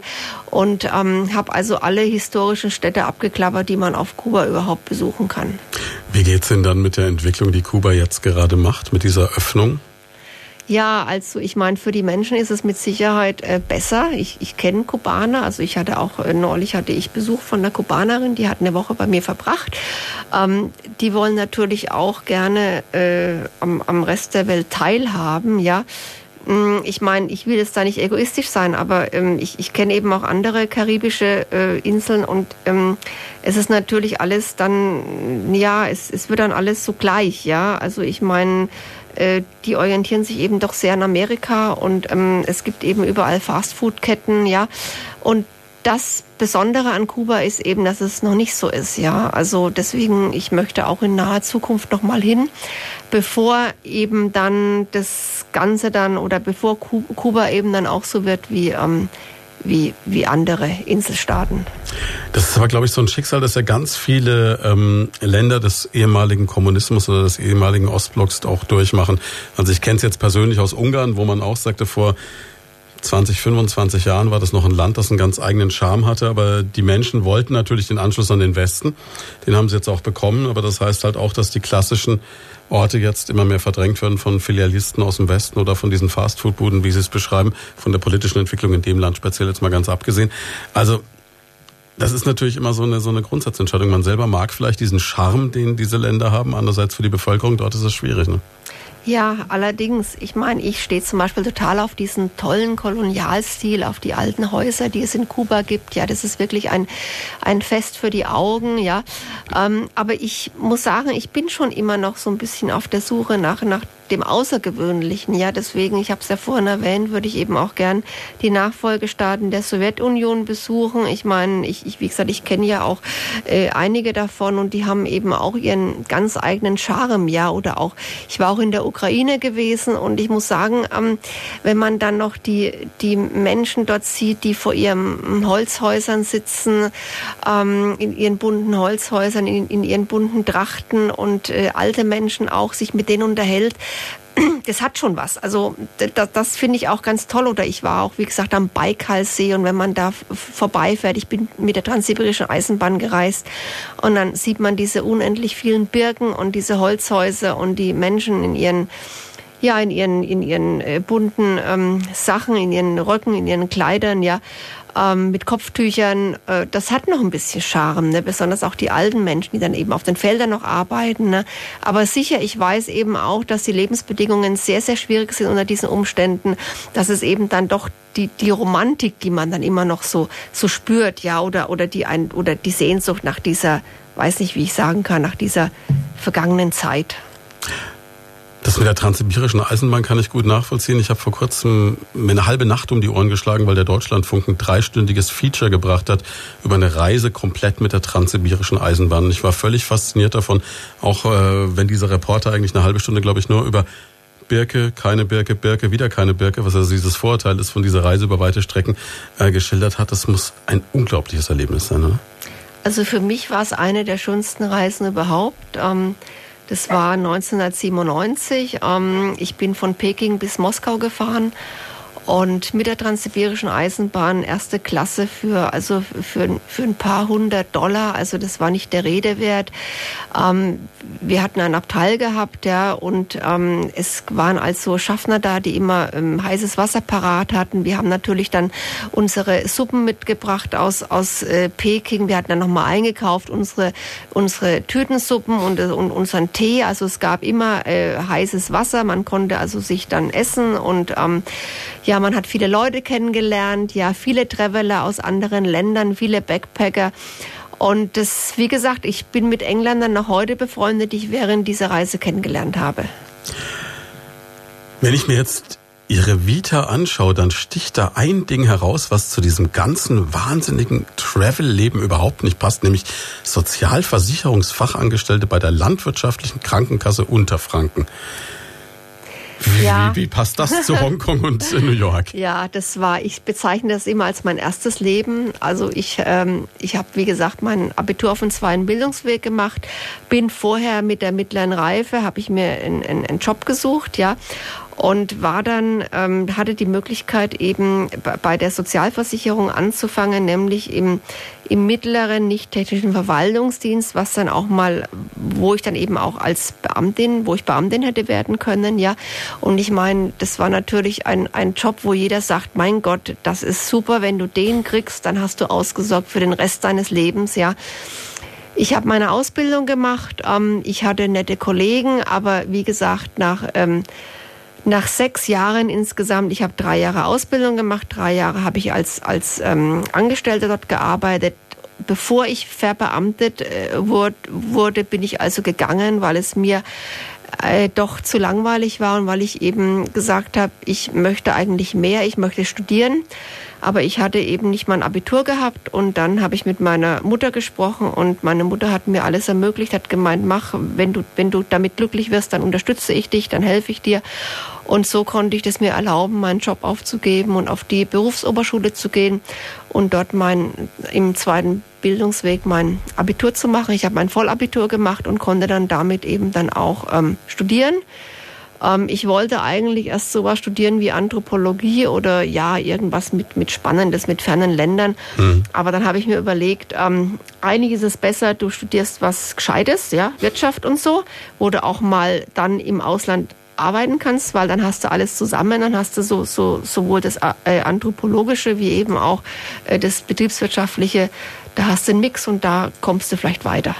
und ähm, habe also alle historischen Städte abgeklappert, die man auf Kuba überhaupt besuchen kann. Wie geht's denn dann mit der Entwicklung, die Kuba jetzt gerade macht, mit dieser Öffnung? Ja, also ich meine, für die Menschen ist es mit Sicherheit äh, besser. Ich, ich kenne Kubaner, also ich hatte auch äh, neulich hatte ich Besuch von einer Kubanerin, die hat eine Woche bei mir verbracht. Ähm, die wollen natürlich auch gerne äh, am, am Rest der Welt teilhaben, ja. Mm, ich meine, ich will jetzt da nicht egoistisch sein, aber ähm, ich, ich kenne eben auch andere karibische äh, Inseln und ähm, es ist natürlich alles dann, ja, es, es wird dann alles so gleich, ja. Also ich meine, die orientieren sich eben doch sehr an Amerika und ähm, es gibt eben überall Fastfood-Ketten, ja. Und das Besondere an Kuba ist eben, dass es noch nicht so ist, ja. Also deswegen, ich möchte auch in naher Zukunft noch mal hin, bevor eben dann das Ganze dann oder bevor Kuba eben dann auch so wird wie ähm, wie, wie andere Inselstaaten. Das ist aber, glaube ich, so ein Schicksal, das ja ganz viele ähm, Länder des ehemaligen Kommunismus oder des ehemaligen Ostblocks auch durchmachen. Also ich kenne es jetzt persönlich aus Ungarn, wo man auch sagte, vor 20, 25 Jahren war das noch ein Land, das einen ganz eigenen Charme hatte, aber die Menschen wollten natürlich den Anschluss an den Westen. Den haben sie jetzt auch bekommen, aber das heißt halt auch, dass die klassischen Orte jetzt immer mehr verdrängt werden von Filialisten aus dem Westen oder von diesen Fastfood-Buden, wie sie es beschreiben, von der politischen Entwicklung in dem Land speziell jetzt mal ganz abgesehen. Also das ist natürlich immer so eine, so eine Grundsatzentscheidung. Man selber mag vielleicht diesen Charme, den diese Länder haben. Andererseits für die Bevölkerung dort ist es schwierig. Ne? Ja, allerdings. Ich meine, ich stehe zum Beispiel total auf diesen tollen Kolonialstil, auf die alten Häuser, die es in Kuba gibt. Ja, das ist wirklich ein, ein Fest für die Augen. Ja, ähm, aber ich muss sagen, ich bin schon immer noch so ein bisschen auf der Suche nach, nach dem Außergewöhnlichen. Ja, deswegen, ich habe es ja vorhin erwähnt, würde ich eben auch gern die Nachfolgestaaten der Sowjetunion besuchen. Ich meine, ich, ich wie gesagt, ich kenne ja auch äh, einige davon und die haben eben auch ihren ganz eigenen Charme. Ja, oder auch, ich war auch in der Ukraine gewesen und ich muss sagen, ähm, wenn man dann noch die, die Menschen dort sieht, die vor ihren Holzhäusern sitzen, ähm, in ihren bunten Holzhäusern, in, in ihren bunten Trachten und äh, alte Menschen auch sich mit denen unterhält, das hat schon was. Also das, das finde ich auch ganz toll. Oder ich war auch, wie gesagt, am Baikalsee und wenn man da vorbeifährt, ich bin mit der transsibirischen Eisenbahn gereist und dann sieht man diese unendlich vielen Birken und diese Holzhäuser und die Menschen in ihren ja in ihren in ihren äh, bunten ähm, Sachen, in ihren Röcken, in ihren Kleidern, ja ähm, mit Kopftüchern, äh, das hat noch ein bisschen Charme, ne? besonders auch die alten Menschen, die dann eben auf den Feldern noch arbeiten. Ne? Aber sicher, ich weiß eben auch, dass die Lebensbedingungen sehr, sehr schwierig sind unter diesen Umständen, dass es eben dann doch die, die Romantik, die man dann immer noch so, so spürt, ja, oder, oder, die ein, oder die Sehnsucht nach dieser, weiß nicht, wie ich sagen kann, nach dieser vergangenen Zeit. Das mit der transsibirischen Eisenbahn kann ich gut nachvollziehen. Ich habe vor kurzem mir eine halbe Nacht um die Ohren geschlagen, weil der Deutschlandfunk ein dreistündiges Feature gebracht hat über eine Reise komplett mit der transsibirischen Eisenbahn. Ich war völlig fasziniert davon, auch äh, wenn dieser Reporter eigentlich eine halbe Stunde, glaube ich, nur über Birke, keine Birke, Birke, wieder keine Birke, was also dieses Vorurteil ist von dieser Reise über weite Strecken äh, geschildert hat. Das muss ein unglaubliches Erlebnis sein, oder? Also für mich war es eine der schönsten Reisen überhaupt. Ähm das war 1997. Ähm, ich bin von Peking bis Moskau gefahren und mit der Transsibirischen Eisenbahn erste Klasse für, also für, für ein paar hundert Dollar. Also das war nicht der Rede wert. Ähm, wir hatten ein Abteil gehabt, ja, und ähm, es waren also Schaffner da, die immer ähm, heißes Wasser parat hatten. Wir haben natürlich dann unsere Suppen mitgebracht aus, aus äh, Peking. Wir hatten dann nochmal eingekauft, unsere, unsere Tütensuppen und, und unseren Tee. Also es gab immer äh, heißes Wasser. Man konnte also sich dann essen und ähm, ja, man hat viele Leute kennengelernt, ja, viele Traveler aus anderen Ländern, viele Backpacker. Und das, wie gesagt, ich bin mit Engländern noch heute befreundet, die ich während dieser Reise kennengelernt habe. Wenn ich mir jetzt Ihre Vita anschaue, dann sticht da ein Ding heraus, was zu diesem ganzen wahnsinnigen Travel-Leben überhaupt nicht passt, nämlich Sozialversicherungsfachangestellte bei der landwirtschaftlichen Krankenkasse Unterfranken. Wie, ja. wie, passt das zu Hongkong und New York? Ja, das war, ich bezeichne das immer als mein erstes Leben. Also ich, ähm, ich habe, wie gesagt, mein Abitur auf dem zweiten Bildungsweg gemacht, bin vorher mit der mittleren Reife, habe ich mir einen, einen Job gesucht, ja und war dann ähm, hatte die Möglichkeit eben bei der Sozialversicherung anzufangen, nämlich im im mittleren nicht technischen Verwaltungsdienst, was dann auch mal, wo ich dann eben auch als Beamtin, wo ich Beamtin hätte werden können, ja. Und ich meine, das war natürlich ein, ein Job, wo jeder sagt, mein Gott, das ist super, wenn du den kriegst, dann hast du ausgesorgt für den Rest deines Lebens, ja. Ich habe meine Ausbildung gemacht, ähm, ich hatte nette Kollegen, aber wie gesagt, nach ähm, nach sechs Jahren insgesamt, ich habe drei Jahre Ausbildung gemacht, drei Jahre habe ich als, als ähm, Angestellte dort gearbeitet. Bevor ich verbeamtet äh, wurde, bin ich also gegangen, weil es mir äh, doch zu langweilig war und weil ich eben gesagt habe, ich möchte eigentlich mehr, ich möchte studieren. Aber ich hatte eben nicht mein Abitur gehabt und dann habe ich mit meiner Mutter gesprochen und meine Mutter hat mir alles ermöglicht, hat gemeint, mach, wenn du, wenn du damit glücklich wirst, dann unterstütze ich dich, dann helfe ich dir. Und so konnte ich das mir erlauben, meinen Job aufzugeben und auf die Berufsoberschule zu gehen und dort mein, im zweiten Bildungsweg mein Abitur zu machen. Ich habe mein Vollabitur gemacht und konnte dann damit eben dann auch ähm, studieren. Ähm, ich wollte eigentlich erst sowas studieren wie Anthropologie oder ja, irgendwas mit, mit Spannendes, mit fernen Ländern. Mhm. Aber dann habe ich mir überlegt, ähm, eigentlich ist es besser, du studierst was Gescheites, ja, Wirtschaft und so, wo du auch mal dann im Ausland arbeiten kannst, weil dann hast du alles zusammen, dann hast du so, so sowohl das äh, anthropologische wie eben auch äh, das betriebswirtschaftliche, da hast du einen Mix und da kommst du vielleicht weiter.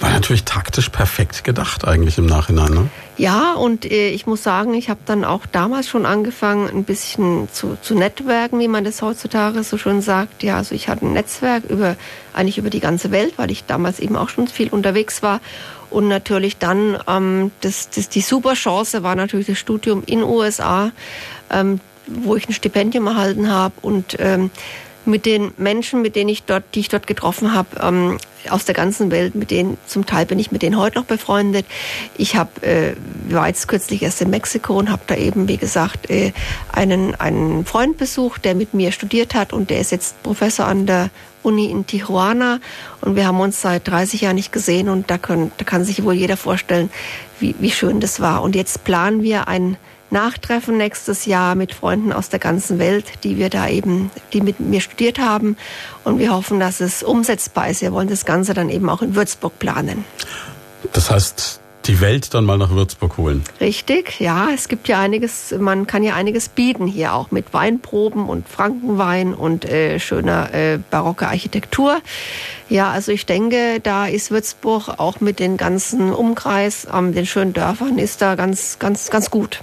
War natürlich taktisch perfekt gedacht eigentlich im Nachhinein, ne? Ja, und äh, ich muss sagen, ich habe dann auch damals schon angefangen, ein bisschen zu, zu netwerken, wie man das heutzutage so schön sagt. Ja, also ich hatte ein Netzwerk über eigentlich über die ganze Welt, weil ich damals eben auch schon viel unterwegs war. Und natürlich dann ähm, das, das, die super Chance war natürlich das Studium in USA, ähm, wo ich ein Stipendium erhalten habe und ähm, mit den Menschen, mit denen ich dort, die ich dort getroffen habe, ähm, aus der ganzen Welt, mit denen zum Teil bin ich mit denen heute noch befreundet. Ich habe äh, war jetzt kürzlich erst in Mexiko und habe da eben, wie gesagt, äh, einen einen Freund besucht, der mit mir studiert hat und der ist jetzt Professor an der Uni in Tijuana und wir haben uns seit 30 Jahren nicht gesehen und da, können, da kann sich wohl jeder vorstellen, wie, wie schön das war. Und jetzt planen wir ein Nachtreffen nächstes Jahr mit Freunden aus der ganzen Welt, die wir da eben, die mit mir studiert haben. Und wir hoffen, dass es umsetzbar ist. Wir wollen das Ganze dann eben auch in Würzburg planen. Das heißt, die Welt dann mal nach Würzburg holen. Richtig, ja. Es gibt ja einiges, man kann ja einiges bieten hier auch mit Weinproben und Frankenwein und äh, schöner äh, barocker Architektur. Ja, also ich denke, da ist Würzburg auch mit den ganzen Umkreis, ähm, den schönen Dörfern, ist da ganz, ganz, ganz gut.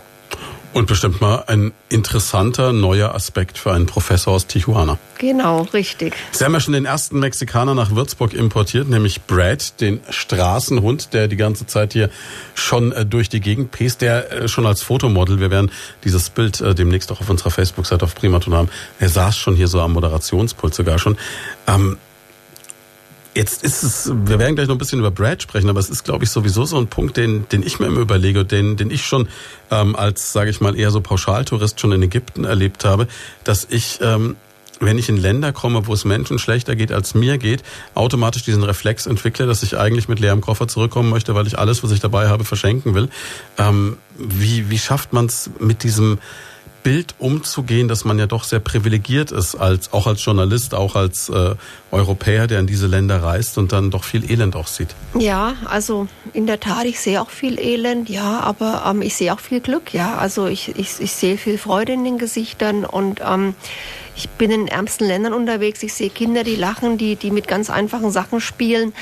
Und bestimmt mal ein interessanter neuer Aspekt für einen Professor aus Tijuana. Genau, richtig. Sie haben ja schon den ersten Mexikaner nach Würzburg importiert, nämlich Brad, den Straßenhund, der die ganze Zeit hier schon äh, durch die Gegend pest, der äh, schon als Fotomodel, wir werden dieses Bild äh, demnächst auch auf unserer Facebook-Seite auf Primaton haben, er saß schon hier so am Moderationspult sogar schon. Ähm, Jetzt ist es, wir werden gleich noch ein bisschen über Brad sprechen, aber es ist, glaube ich, sowieso so ein Punkt, den, den ich mir immer überlege, den, den ich schon ähm, als, sage ich mal, eher so Pauschaltourist schon in Ägypten erlebt habe, dass ich, ähm, wenn ich in Länder komme, wo es Menschen schlechter geht, als mir geht, automatisch diesen Reflex entwickle, dass ich eigentlich mit leerem Koffer zurückkommen möchte, weil ich alles, was ich dabei habe, verschenken will. Ähm, wie, wie schafft man es mit diesem Bild umzugehen, dass man ja doch sehr privilegiert ist, als, auch als Journalist, auch als äh, Europäer, der in diese Länder reist und dann doch viel Elend auch sieht. Ja, also in der Tat, ich sehe auch viel Elend, ja, aber ähm, ich sehe auch viel Glück, ja. Also ich, ich, ich sehe viel Freude in den Gesichtern und ähm, ich bin in ärmsten Ländern unterwegs. Ich sehe Kinder, die lachen, die, die mit ganz einfachen Sachen spielen,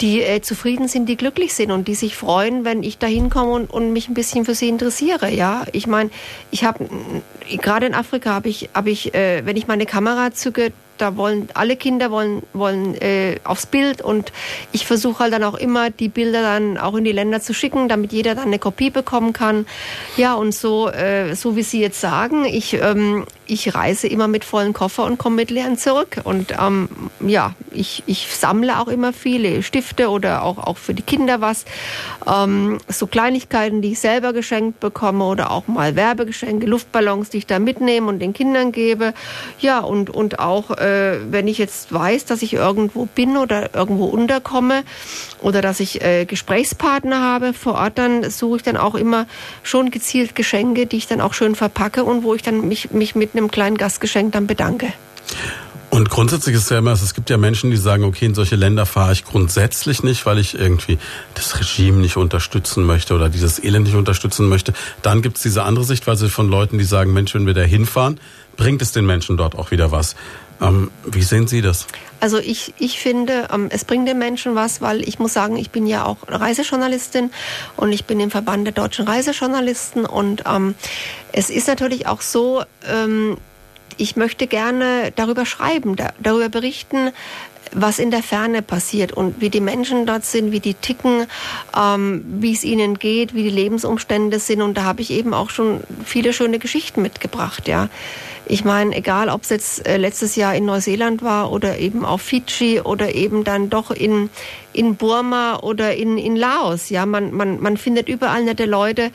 die äh, zufrieden sind, die glücklich sind und die sich freuen, wenn ich da hinkomme und, und mich ein bisschen für sie interessiere. Ja, ich meine, ich habe gerade in Afrika habe ich, habe ich, äh, wenn ich meine Kamera zücke, da wollen alle Kinder wollen wollen äh, aufs Bild und ich versuche halt dann auch immer die Bilder dann auch in die Länder zu schicken, damit jeder dann eine Kopie bekommen kann. Ja und so äh, so wie Sie jetzt sagen, ich ähm, ich reise immer mit vollen Koffer und komme mit leeren zurück und ähm, ja ich ich sammle auch immer viele Stifte oder auch auch für die Kinder was ähm, so Kleinigkeiten, die ich selber geschenkt bekomme oder auch mal Werbegeschenke, Luftballons, die ich da mitnehme und den Kindern gebe. Ja und und auch äh, äh, wenn ich jetzt weiß, dass ich irgendwo bin oder irgendwo unterkomme oder dass ich äh, Gesprächspartner habe vor Ort, dann suche ich dann auch immer schon gezielt Geschenke, die ich dann auch schön verpacke und wo ich dann mich, mich mit einem kleinen Gastgeschenk dann bedanke. Und grundsätzlich ist ja immer, es gibt ja Menschen, die sagen, okay, in solche Länder fahre ich grundsätzlich nicht, weil ich irgendwie das Regime nicht unterstützen möchte oder dieses Elend nicht unterstützen möchte. Dann gibt es diese andere Sichtweise von Leuten, die sagen, Mensch, wenn wir da hinfahren, bringt es den Menschen dort auch wieder was. Ähm, wie sehen Sie das? Also ich, ich finde, ähm, es bringt den Menschen was, weil ich muss sagen, ich bin ja auch Reisejournalistin und ich bin im Verband der deutschen Reisejournalisten und ähm, es ist natürlich auch so, ähm, ich möchte gerne darüber schreiben, da, darüber berichten, was in der Ferne passiert und wie die Menschen dort sind, wie die ticken, ähm, wie es ihnen geht, wie die Lebensumstände sind. Und da habe ich eben auch schon viele schöne Geschichten mitgebracht, ja. Ich meine, egal ob es jetzt äh, letztes Jahr in Neuseeland war oder eben auf Fidschi oder eben dann doch in, in Burma oder in, in Laos, ja, man, man, man findet überall nette Leute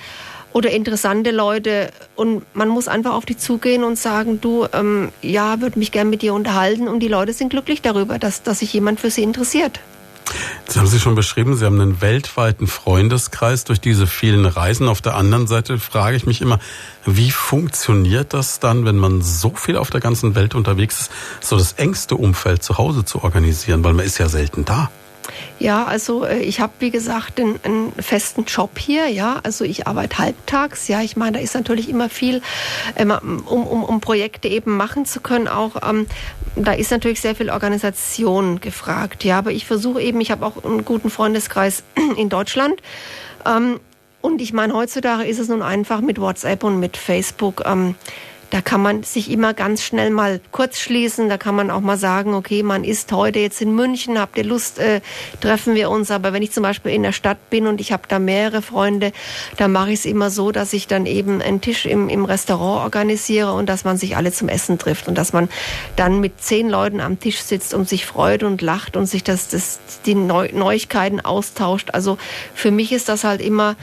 oder interessante Leute und man muss einfach auf die zugehen und sagen, du, ähm, ja, würde mich gern mit dir unterhalten und die Leute sind glücklich darüber, dass, dass sich jemand für sie interessiert. Das haben Sie schon beschrieben, Sie haben einen weltweiten Freundeskreis durch diese vielen Reisen. Auf der anderen Seite frage ich mich immer, wie funktioniert das dann, wenn man so viel auf der ganzen Welt unterwegs ist, so das engste Umfeld zu Hause zu organisieren, weil man ist ja selten da. Ja, also äh, ich habe wie gesagt einen, einen, festen Job hier. Ja, also ich arbeite halbtags. Ja, ich meine, da ist natürlich immer viel, ähm, um, um, um Projekte eben machen zu können. Auch ähm, da ist natürlich sehr viel Organisation gefragt. Ja, aber ich versuche eben. Ich habe auch einen guten Freundeskreis in Deutschland. Ähm, und ich meine, heutzutage ist es nun einfach mit WhatsApp und mit Facebook. Ähm, da kann man sich immer ganz schnell mal kurz schließen. Da kann man auch mal sagen, okay, man ist heute jetzt in München, habt ihr Lust, äh, treffen wir uns. Aber wenn ich zum Beispiel in der Stadt bin und ich habe da mehrere Freunde, dann mache ich es immer so, dass ich dann eben einen Tisch im, im Restaurant organisiere und dass man sich alle zum Essen trifft und dass man dann mit zehn Leuten am Tisch sitzt und sich freut und lacht und sich das, das die Neu Neuigkeiten austauscht. Also für mich ist das halt immer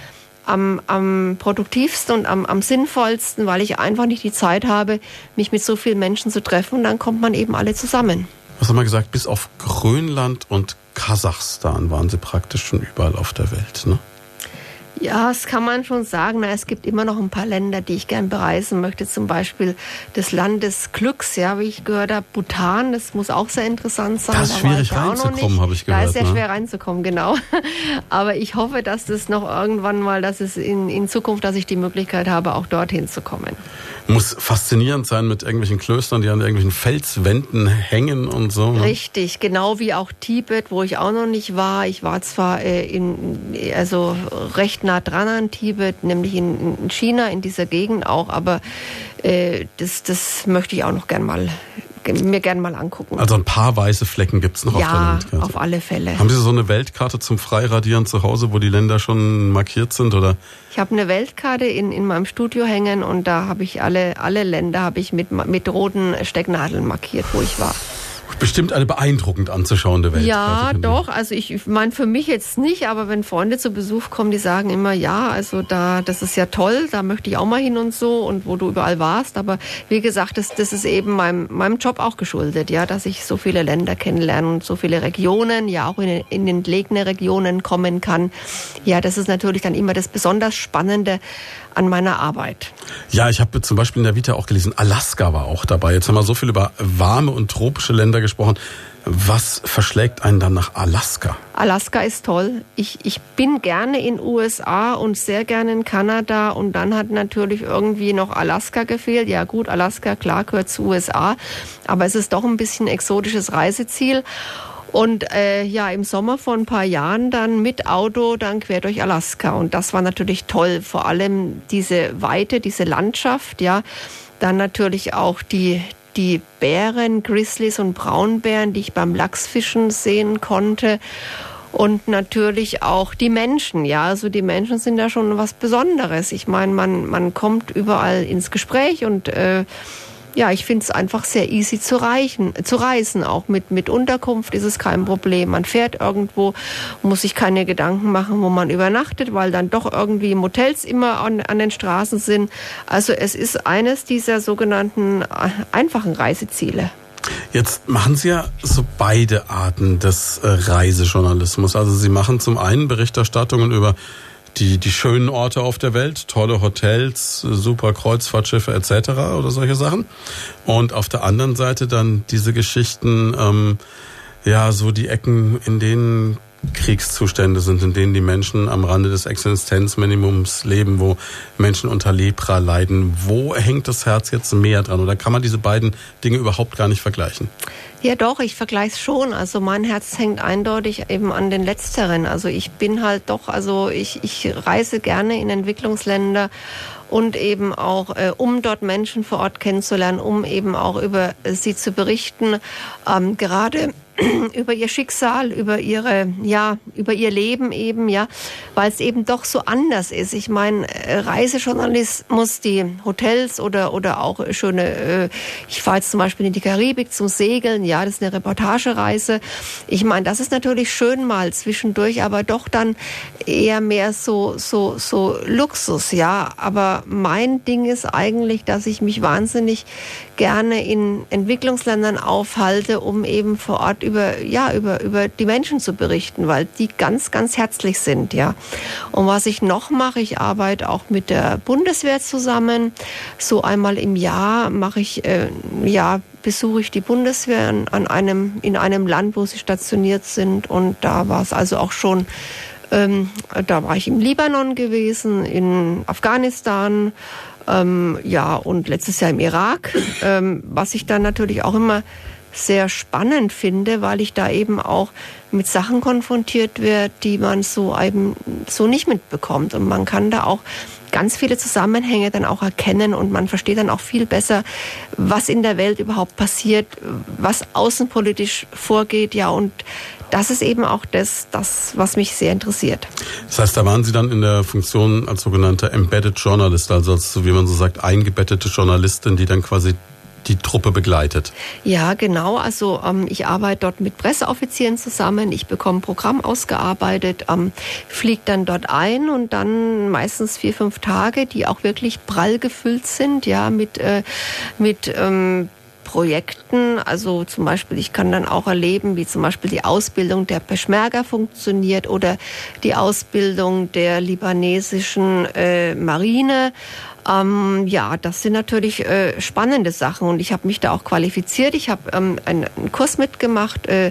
am, am produktivsten und am, am sinnvollsten, weil ich einfach nicht die Zeit habe, mich mit so vielen Menschen zu treffen und dann kommt man eben alle zusammen. Was haben wir gesagt? Bis auf Grönland und Kasachstan waren sie praktisch schon überall auf der Welt, ne? Ja, das kann man schon sagen. es gibt immer noch ein paar Länder, die ich gern bereisen möchte. Zum Beispiel das Land des Glücks, ja, wie ich gehört habe, Bhutan. Das muss auch sehr interessant sein. Da ist schwierig reinzukommen, habe ich gehört. Da ist sehr ne? schwer reinzukommen, genau. Aber ich hoffe, dass das noch irgendwann mal, dass es in, in Zukunft, dass ich die Möglichkeit habe, auch dorthin zu kommen. Muss faszinierend sein mit irgendwelchen Klöstern, die an irgendwelchen Felswänden hängen und so. Ne? Richtig, genau wie auch Tibet, wo ich auch noch nicht war. Ich war zwar äh, in, also recht nah dran an Tibet, nämlich in, in China, in dieser Gegend auch, aber äh, das, das möchte ich auch noch gern mal mir gerne mal angucken. Also ein paar weiße Flecken gibt es noch ja, auf der Landkarte. Ja, auf alle Fälle. Haben Sie so eine Weltkarte zum Freiradieren zu Hause, wo die Länder schon markiert sind? Oder? Ich habe eine Weltkarte in, in meinem Studio hängen und da habe ich alle, alle Länder habe ich mit, mit roten Stecknadeln markiert, wo ich war bestimmt eine beeindruckend anzuschauende Welt. Ja, doch. Also ich meine für mich jetzt nicht, aber wenn Freunde zu Besuch kommen, die sagen immer, ja, also da, das ist ja toll, da möchte ich auch mal hin und so und wo du überall warst. Aber wie gesagt, das, das ist eben meinem, meinem Job auch geschuldet, ja, dass ich so viele Länder kennenlerne und so viele Regionen, ja auch in, in entlegene Regionen kommen kann. Ja, das ist natürlich dann immer das besonders Spannende an meiner Arbeit. Ja, ich habe zum Beispiel in der Vita auch gelesen, Alaska war auch dabei. Jetzt haben wir so viel über warme und tropische Länder gesprochen. Was verschlägt einen dann nach Alaska? Alaska ist toll. Ich, ich bin gerne in USA und sehr gerne in Kanada und dann hat natürlich irgendwie noch Alaska gefehlt. Ja gut, Alaska, klar, gehört zu USA, aber es ist doch ein bisschen exotisches Reiseziel. Und äh, ja, im Sommer vor ein paar Jahren dann mit Auto dann quer durch Alaska. Und das war natürlich toll. Vor allem diese Weite, diese Landschaft, ja. Dann natürlich auch die, die Bären, Grizzlies und Braunbären, die ich beim Lachsfischen sehen konnte. Und natürlich auch die Menschen, ja. Also die Menschen sind ja schon was Besonderes. Ich meine, man, man kommt überall ins Gespräch und äh, ja, ich finde es einfach sehr easy zu, reichen, zu reisen. Auch mit, mit Unterkunft ist es kein Problem. Man fährt irgendwo, muss sich keine Gedanken machen, wo man übernachtet, weil dann doch irgendwie Motels immer an, an den Straßen sind. Also es ist eines dieser sogenannten äh, einfachen Reiseziele. Jetzt machen Sie ja so beide Arten des äh, Reisejournalismus. Also Sie machen zum einen Berichterstattungen über die, die schönen Orte auf der Welt, tolle Hotels, super Kreuzfahrtschiffe etc. oder solche Sachen. Und auf der anderen Seite dann diese Geschichten, ähm, ja, so die Ecken, in denen Kriegszustände sind, in denen die Menschen am Rande des Existenzminimums leben, wo Menschen unter Lepra leiden. Wo hängt das Herz jetzt mehr dran? Oder kann man diese beiden Dinge überhaupt gar nicht vergleichen? Ja, doch, ich vergleiche es schon. Also mein Herz hängt eindeutig eben an den Letzteren. Also ich bin halt doch, also ich, ich reise gerne in Entwicklungsländer und eben auch, äh, um dort Menschen vor Ort kennenzulernen, um eben auch über sie zu berichten. Ähm, gerade über ihr Schicksal, über ihre, ja, über ihr Leben eben, ja, weil es eben doch so anders ist. Ich meine, äh, Reisejournalismus, die Hotels oder, oder auch schöne, äh, ich fahre jetzt zum Beispiel in die Karibik zum Segeln, ja, das ist eine Reportagereise. Ich meine, das ist natürlich schön mal zwischendurch, aber doch dann eher mehr so, so, so Luxus, ja. Aber mein Ding ist eigentlich, dass ich mich wahnsinnig gerne in Entwicklungsländern aufhalte, um eben vor Ort über, ja, über, über die Menschen zu berichten, weil die ganz, ganz herzlich sind, ja. Und was ich noch mache, ich arbeite auch mit der Bundeswehr zusammen. So einmal im Jahr mache ich, äh, ja, besuche ich die Bundeswehr an einem, in einem Land, wo sie stationiert sind. Und da war es also auch schon ähm, da war ich im Libanon gewesen, in Afghanistan, ähm, ja, und letztes Jahr im Irak, ähm, was ich dann natürlich auch immer sehr spannend finde, weil ich da eben auch mit Sachen konfrontiert werde, die man so eben so nicht mitbekommt. Und man kann da auch ganz viele Zusammenhänge dann auch erkennen und man versteht dann auch viel besser, was in der Welt überhaupt passiert, was außenpolitisch vorgeht, ja, und das ist eben auch das, das, was mich sehr interessiert. Das heißt, da waren Sie dann in der Funktion als sogenannter Embedded Journalist, also als, wie man so sagt, eingebettete Journalistin, die dann quasi die Truppe begleitet. Ja, genau. Also ähm, ich arbeite dort mit Presseoffizieren zusammen. Ich bekomme ein Programm ausgearbeitet, ähm, fliege dann dort ein und dann meistens vier, fünf Tage, die auch wirklich prall gefüllt sind, ja, mit, äh, mit ähm, Projekten. Also zum Beispiel, ich kann dann auch erleben, wie zum Beispiel die Ausbildung der Peschmerga funktioniert oder die Ausbildung der libanesischen äh, Marine. Ähm, ja, das sind natürlich äh, spannende Sachen und ich habe mich da auch qualifiziert. Ich habe ähm, einen, einen, Kurs mitgemacht, äh,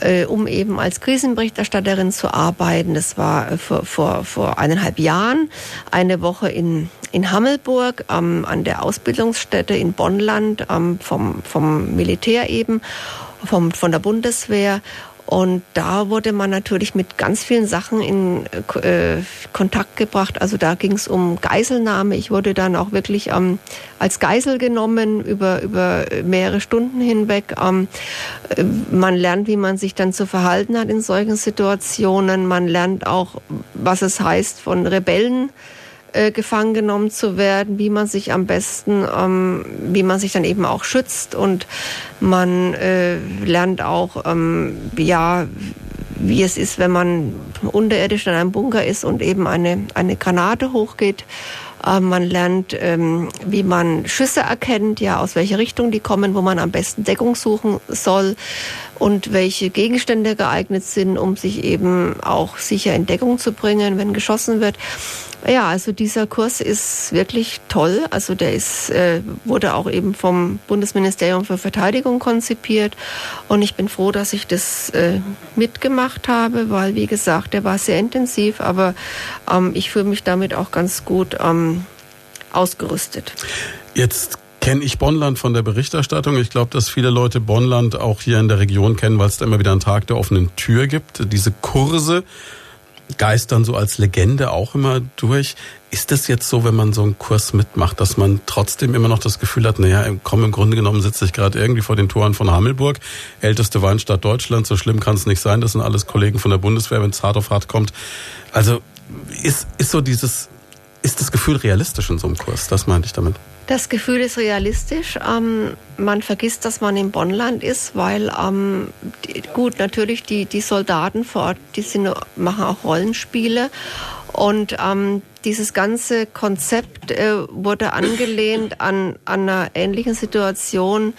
äh, um eben als Krisenberichterstatterin zu arbeiten. Das war äh, vor, vor, vor eineinhalb Jahren, eine Woche in, in Hammelburg ähm, an der Ausbildungsstätte in Bonnland ähm, vom, vom Militär eben, vom, von der Bundeswehr. Und da wurde man natürlich mit ganz vielen Sachen in äh, Kontakt gebracht. Also da ging es um Geiselnahme. Ich wurde dann auch wirklich ähm, als Geisel genommen über, über mehrere Stunden hinweg. Ähm, äh, man lernt, wie man sich dann zu verhalten hat in solchen Situationen. Man lernt auch, was es heißt, von Rebellen äh, gefangen genommen zu werden, wie man sich am besten, ähm, wie man sich dann eben auch schützt und man äh, lernt auch, ähm, ja, wie es ist, wenn man unterirdisch in einem Bunker ist und eben eine, eine Granate hochgeht. Äh, man lernt, ähm, wie man Schüsse erkennt, ja, aus welcher Richtung die kommen, wo man am besten Deckung suchen soll und welche Gegenstände geeignet sind, um sich eben auch sicher in Deckung zu bringen, wenn geschossen wird. Ja, also dieser Kurs ist wirklich toll. Also der ist, äh, wurde auch eben vom Bundesministerium für Verteidigung konzipiert. Und ich bin froh, dass ich das äh, mitgemacht habe, weil, wie gesagt, der war sehr intensiv, aber ähm, ich fühle mich damit auch ganz gut ähm, ausgerüstet. Jetzt kenne ich Bonnland von der Berichterstattung. Ich glaube, dass viele Leute Bonnland auch hier in der Region kennen, weil es da immer wieder einen Tag der offenen Tür gibt. Diese Kurse geistern so als Legende auch immer durch. Ist es jetzt so, wenn man so einen Kurs mitmacht, dass man trotzdem immer noch das Gefühl hat, naja, komm, im Grunde genommen sitze ich gerade irgendwie vor den Toren von Hammelburg, älteste Weinstadt Deutschlands, so schlimm kann es nicht sein, das sind alles Kollegen von der Bundeswehr, wenn es hart auf hart kommt. Also ist, ist so dieses, ist das Gefühl realistisch in so einem Kurs? Das meinte ich damit. Das Gefühl ist realistisch. Ähm, man vergisst, dass man im Bonnland ist, weil ähm, die, gut, natürlich die, die Soldaten vor Ort, die sind, machen auch Rollenspiele. Und ähm, dieses ganze Konzept äh, wurde angelehnt an, an einer ähnlichen Situation,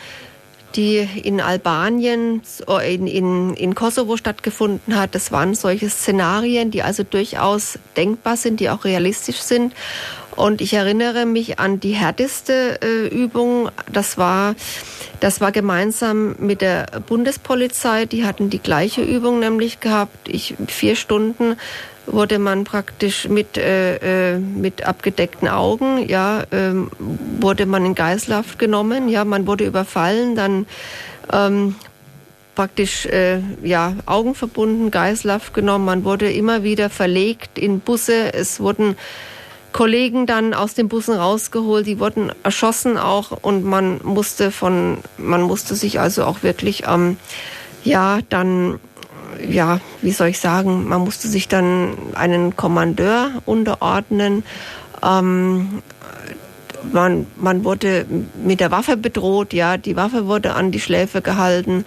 die in Albanien, in, in, in Kosovo stattgefunden hat. Das waren solche Szenarien, die also durchaus denkbar sind, die auch realistisch sind. Und ich erinnere mich an die härteste äh, Übung. Das war, das war gemeinsam mit der Bundespolizei. Die hatten die gleiche Übung nämlich gehabt. Ich, vier Stunden wurde man praktisch mit, äh, äh mit abgedeckten Augen, ja, ähm, wurde man in Geiselhaft genommen. Ja, man wurde überfallen, dann ähm, praktisch äh, ja Augen verbunden, Geiselhaft genommen. Man wurde immer wieder verlegt in Busse. Es wurden Kollegen dann aus den Bussen rausgeholt, die wurden erschossen auch und man musste von, man musste sich also auch wirklich ähm, ja, dann ja, wie soll ich sagen, man musste sich dann einen Kommandeur unterordnen. Ähm, man, man wurde mit der Waffe bedroht, ja, die Waffe wurde an die Schläfe gehalten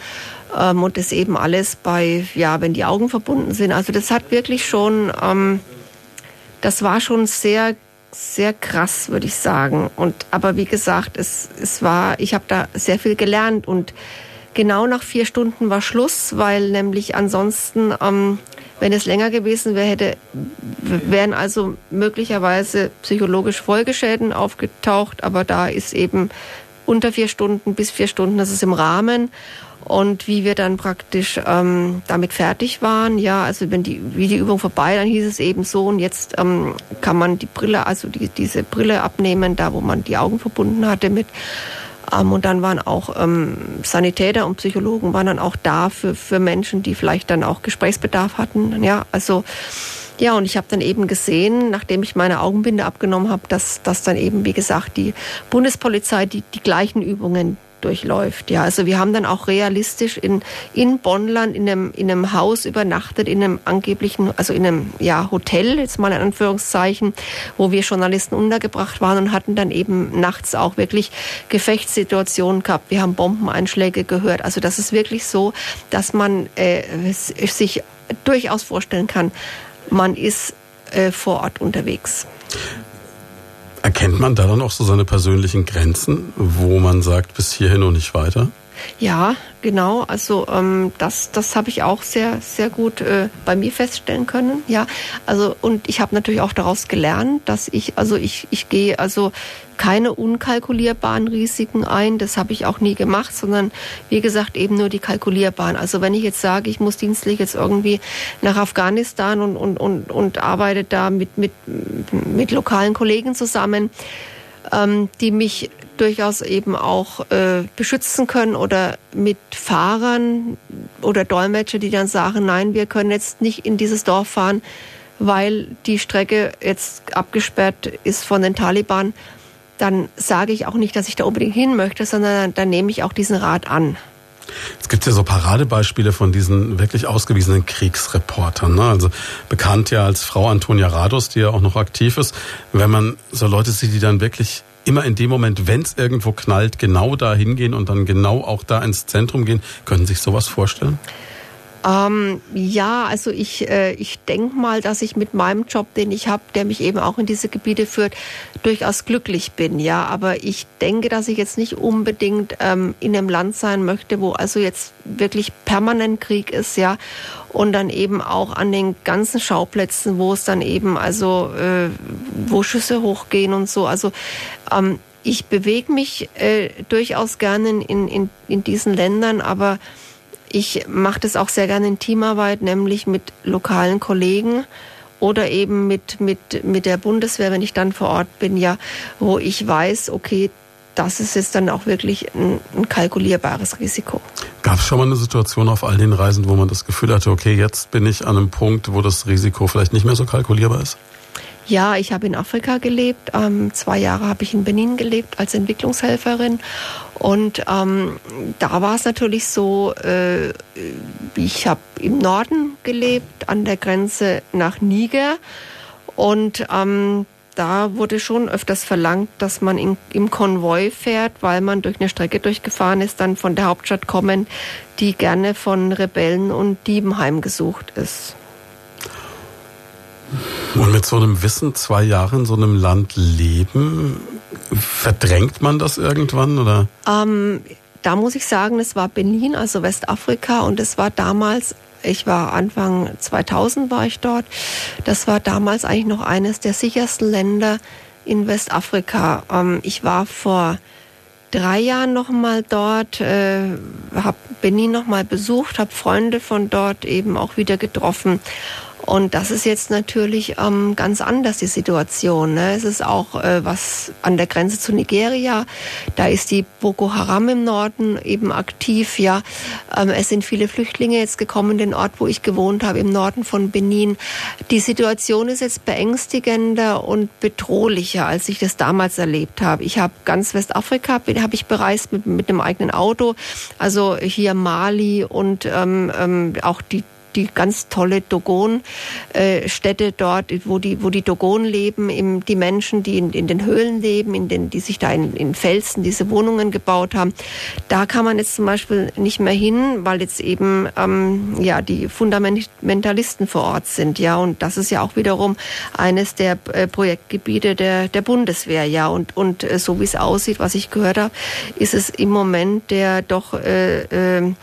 ähm, und das eben alles bei, ja, wenn die Augen verbunden sind. Also das hat wirklich schon, ähm, das war schon sehr, sehr krass, würde ich sagen. Und aber wie gesagt, es, es war, ich habe da sehr viel gelernt und Genau nach vier Stunden war Schluss, weil nämlich ansonsten, ähm, wenn es länger gewesen wäre, hätte, wären also möglicherweise psychologisch Folgeschäden aufgetaucht. Aber da ist eben unter vier Stunden bis vier Stunden, das ist im Rahmen. Und wie wir dann praktisch ähm, damit fertig waren, ja, also wenn die, wie die Übung vorbei, dann hieß es eben so, und jetzt ähm, kann man die Brille, also die, diese Brille abnehmen, da wo man die Augen verbunden hatte mit. Ähm, und dann waren auch ähm, Sanitäter und Psychologen waren dann auch da für, für Menschen, die vielleicht dann auch Gesprächsbedarf hatten. Ja, also ja, und ich habe dann eben gesehen, nachdem ich meine Augenbinde abgenommen habe, dass, dass dann eben, wie gesagt, die Bundespolizei die, die gleichen Übungen durchläuft. Ja, also wir haben dann auch realistisch in, in Bonnland in einem, in einem Haus übernachtet, in einem angeblichen, also in einem ja, Hotel, jetzt mal in Anführungszeichen, wo wir Journalisten untergebracht waren und hatten dann eben nachts auch wirklich Gefechtssituationen gehabt. Wir haben Bombeneinschläge gehört. Also das ist wirklich so, dass man äh, sich durchaus vorstellen kann, man ist äh, vor Ort unterwegs. Erkennt man da dann auch so seine persönlichen Grenzen, wo man sagt, bis hierhin und nicht weiter? Ja, genau. Also ähm, das, das habe ich auch sehr, sehr gut äh, bei mir feststellen können. Ja, also und ich habe natürlich auch daraus gelernt, dass ich, also ich, ich gehe also keine unkalkulierbaren Risiken ein. Das habe ich auch nie gemacht, sondern wie gesagt eben nur die kalkulierbaren. Also wenn ich jetzt sage, ich muss dienstlich jetzt irgendwie nach Afghanistan und, und, und, und arbeite da mit, mit, mit lokalen Kollegen zusammen, ähm, die mich durchaus eben auch äh, beschützen können oder mit Fahrern oder Dolmetscher, die dann sagen, nein, wir können jetzt nicht in dieses Dorf fahren, weil die Strecke jetzt abgesperrt ist von den Taliban, dann sage ich auch nicht, dass ich da unbedingt hin möchte, sondern dann, nehme ich auch diesen Rat an. Es gibt ja so Paradebeispiele von diesen wirklich ausgewiesenen Kriegsreportern. Ne? Also bekannt ja als Frau Antonia Rados, die ja auch noch aktiv ist. Wenn man so Leute sieht, die dann wirklich immer in dem Moment, wenn es irgendwo knallt, genau da hingehen und dann genau auch da ins Zentrum gehen, können Sie sich sowas vorstellen? Ähm, ja, also ich, äh, ich denke mal, dass ich mit meinem Job, den ich habe, der mich eben auch in diese Gebiete führt, durchaus glücklich bin. Ja, aber ich denke, dass ich jetzt nicht unbedingt ähm, in einem Land sein möchte, wo also jetzt wirklich permanent Krieg ist, ja, und dann eben auch an den ganzen Schauplätzen, wo es dann eben also äh, wo Schüsse hochgehen und so. Also ähm, ich bewege mich äh, durchaus gerne in, in, in diesen Ländern, aber ich mache das auch sehr gerne in Teamarbeit, nämlich mit lokalen Kollegen oder eben mit, mit, mit der Bundeswehr, wenn ich dann vor Ort bin, ja, wo ich weiß, okay, das ist jetzt dann auch wirklich ein, ein kalkulierbares Risiko. Gab es schon mal eine Situation auf all den Reisen, wo man das Gefühl hatte, okay, jetzt bin ich an einem Punkt, wo das Risiko vielleicht nicht mehr so kalkulierbar ist? Ja, ich habe in Afrika gelebt. Ähm, zwei Jahre habe ich in Benin gelebt als Entwicklungshelferin. Und ähm, da war es natürlich so, äh, ich habe im Norden gelebt, an der Grenze nach Niger. Und ähm, da wurde schon öfters verlangt, dass man in, im Konvoi fährt, weil man durch eine Strecke durchgefahren ist, dann von der Hauptstadt kommen, die gerne von Rebellen und Dieben heimgesucht ist. Und mit so einem Wissen, zwei Jahre in so einem Land leben, verdrängt man das irgendwann oder? Ähm, da muss ich sagen, es war Benin, also Westafrika, und es war damals ich war Anfang 2000 war ich dort. Das war damals eigentlich noch eines der sichersten Länder in Westafrika. Ähm, ich war vor drei Jahren noch mal dort, äh, habe Benin noch mal besucht, habe Freunde von dort eben auch wieder getroffen Und das ist jetzt natürlich ähm, ganz anders, die Situation. Ne? Es ist auch äh, was an der Grenze zu Nigeria. Da ist die Boko Haram im Norden eben aktiv. Ja, ähm, Es sind viele Flüchtlinge jetzt gekommen den Ort, wo ich gewohnt habe, im Norden von Benin. Die Situation ist jetzt beängstigender und bedrohlicher, als ich das damals erlebt habe. Ich habe ganz Westafrika, habe ich bereist mit, mit einem eigenen Auto. Also hier Mali und ähm, ähm, auch die die ganz tolle Dogon-Städte dort, wo die, wo die Dogon leben, die Menschen, die in, in den Höhlen leben, in den, die sich da in, in Felsen diese Wohnungen gebaut haben. Da kann man jetzt zum Beispiel nicht mehr hin, weil jetzt eben ähm, ja die Fundamentalisten vor Ort sind, ja. Und das ist ja auch wiederum eines der äh, Projektgebiete der, der Bundeswehr, ja. Und, und äh, so wie es aussieht, was ich gehört habe, ist es im Moment der doch äh, äh,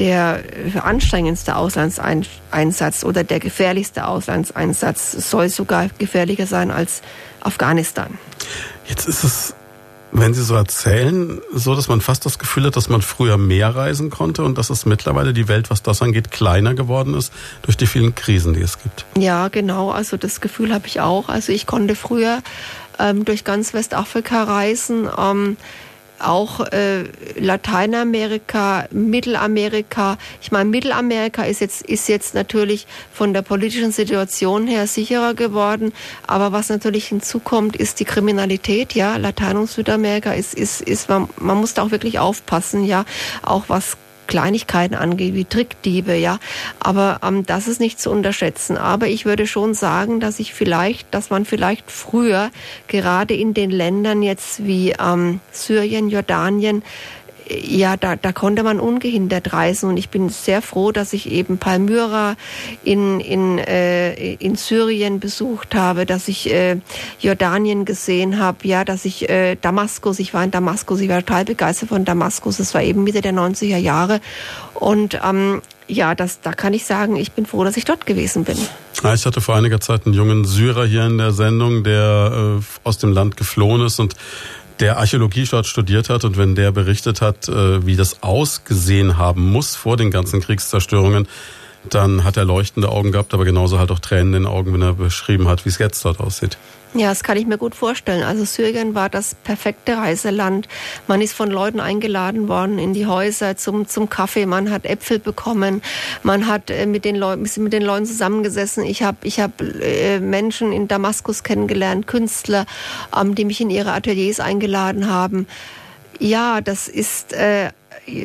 der anstrengendste Auslandseinsatz oder der gefährlichste Auslandseinsatz soll sogar gefährlicher sein als Afghanistan. Jetzt ist es, wenn Sie so erzählen, so, dass man fast das Gefühl hat, dass man früher mehr reisen konnte und dass es mittlerweile die Welt, was das angeht, kleiner geworden ist durch die vielen Krisen, die es gibt. Ja, genau. Also das Gefühl habe ich auch. Also ich konnte früher ähm, durch ganz Westafrika reisen. Ähm, auch äh, Lateinamerika, Mittelamerika. Ich meine, Mittelamerika ist jetzt, ist jetzt natürlich von der politischen Situation her sicherer geworden. Aber was natürlich hinzukommt, ist die Kriminalität. Ja, Latein- und Südamerika ist, ist, ist man, man muss da auch wirklich aufpassen. Ja, auch was Kleinigkeiten angeht, wie Trickdiebe, ja. Aber ähm, das ist nicht zu unterschätzen. Aber ich würde schon sagen, dass ich vielleicht, dass man vielleicht früher gerade in den Ländern jetzt wie ähm, Syrien, Jordanien, ja, da, da konnte man ungehindert reisen und ich bin sehr froh, dass ich eben Palmyra in, in, äh, in Syrien besucht habe, dass ich äh, Jordanien gesehen habe, ja, dass ich äh, Damaskus, ich war in Damaskus, ich war total begeistert von Damaskus, das war eben Mitte der 90er Jahre. Und ähm, ja, das, da kann ich sagen, ich bin froh, dass ich dort gewesen bin. Ich hatte vor einiger Zeit einen jungen Syrer hier in der Sendung, der äh, aus dem Land geflohen ist und der Archäologie dort studiert hat und wenn der berichtet hat, äh, wie das ausgesehen haben muss vor den ganzen Kriegszerstörungen, dann hat er leuchtende Augen gehabt, aber genauso halt auch Tränen in den Augen, wenn er beschrieben hat, wie es jetzt dort aussieht. Ja, das kann ich mir gut vorstellen. Also Syrien war das perfekte Reiseland. Man ist von Leuten eingeladen worden in die Häuser zum, zum Kaffee. Man hat Äpfel bekommen. Man hat äh, mit den Leuten, mit den Leuten zusammengesessen. Ich habe ich hab, äh, Menschen in Damaskus kennengelernt, Künstler, ähm, die mich in ihre Ateliers eingeladen haben. Ja, das ist äh,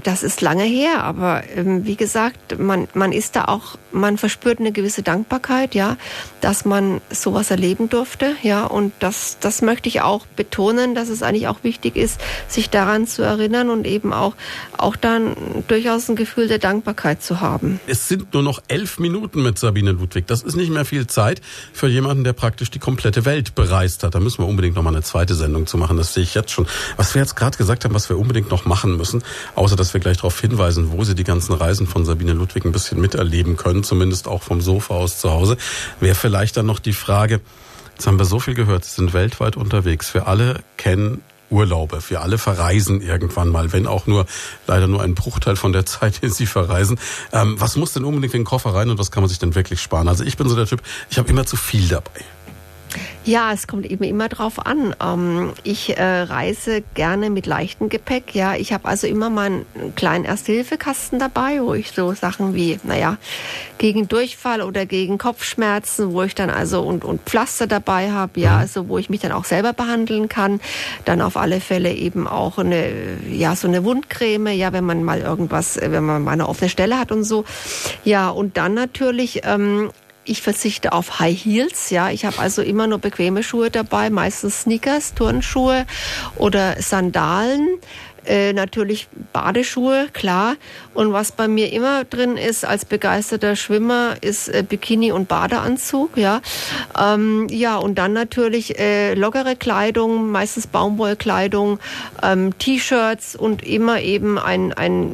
das ist lange her, aber ähm, wie gesagt, man, man ist da auch, man verspürt eine gewisse Dankbarkeit, ja, dass man sowas erleben durfte, ja, und das, das möchte ich auch betonen, dass es eigentlich auch wichtig ist, sich daran zu erinnern und eben auch, auch dann durchaus ein Gefühl der Dankbarkeit zu haben. Es sind nur noch elf Minuten mit Sabine Ludwig. Das ist nicht mehr viel Zeit für jemanden, der praktisch die komplette Welt bereist hat. Da müssen wir unbedingt noch mal eine zweite Sendung zu machen. Das sehe ich jetzt schon. Was wir jetzt gerade gesagt haben, was wir unbedingt noch machen müssen, außer dass wir gleich darauf hinweisen, wo Sie die ganzen Reisen von Sabine Ludwig ein bisschen miterleben können, zumindest auch vom Sofa aus zu Hause, wäre vielleicht dann noch die Frage, jetzt haben wir so viel gehört, Sie sind weltweit unterwegs. Wir alle kennen Urlaube. Wir alle verreisen irgendwann mal, wenn auch nur leider nur ein Bruchteil von der Zeit, in sie verreisen. Ähm, was muss denn unbedingt in den Koffer rein und was kann man sich denn wirklich sparen? Also ich bin so der Typ, ich habe immer zu viel dabei. Ja, es kommt eben immer drauf an. Ähm, ich äh, reise gerne mit leichtem Gepäck. Ja, ich habe also immer mal einen kleinen Erste-Hilfe-Kasten dabei, wo ich so Sachen wie, naja, gegen Durchfall oder gegen Kopfschmerzen, wo ich dann also und, und Pflaster dabei habe, ja, mhm. also wo ich mich dann auch selber behandeln kann. Dann auf alle Fälle eben auch eine, ja, so eine Wundcreme, ja, wenn man mal irgendwas, wenn man mal eine offene Stelle hat und so. Ja, und dann natürlich ähm, ich verzichte auf High Heels, ja. Ich habe also immer nur bequeme Schuhe dabei, meistens Sneakers, Turnschuhe oder Sandalen. Äh, natürlich Badeschuhe, klar. Und was bei mir immer drin ist als begeisterter Schwimmer, ist äh, Bikini und Badeanzug, ja. Ähm, ja, und dann natürlich äh, lockere Kleidung, meistens Baumwollkleidung, ähm, T-Shirts und immer eben ein, ein,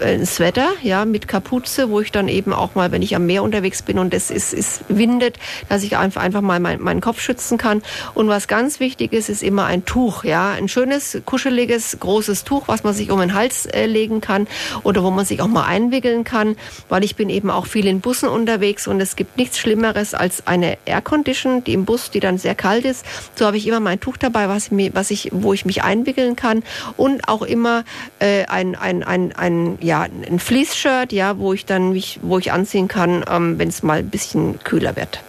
ein Sweater, ja, mit Kapuze, wo ich dann eben auch mal, wenn ich am Meer unterwegs bin und es ist, ist windet, dass ich einfach, einfach mal mein, meinen Kopf schützen kann. Und was ganz wichtig ist, ist immer ein Tuch, ja. Ein schönes, kuscheliges, großes kurzes Tuch, was man sich um den Hals äh, legen kann oder wo man sich auch mal einwickeln kann, weil ich bin eben auch viel in Bussen unterwegs und es gibt nichts Schlimmeres als eine Aircondition, die im Bus, die dann sehr kalt ist. So habe ich immer mein Tuch dabei, was, mir, was ich, wo ich mich einwickeln kann und auch immer äh, ein, ein, ein, ein, ja, ein Fleece-Shirt, ja, wo ich dann mich, wo ich anziehen kann, ähm, wenn es mal ein bisschen kühler wird.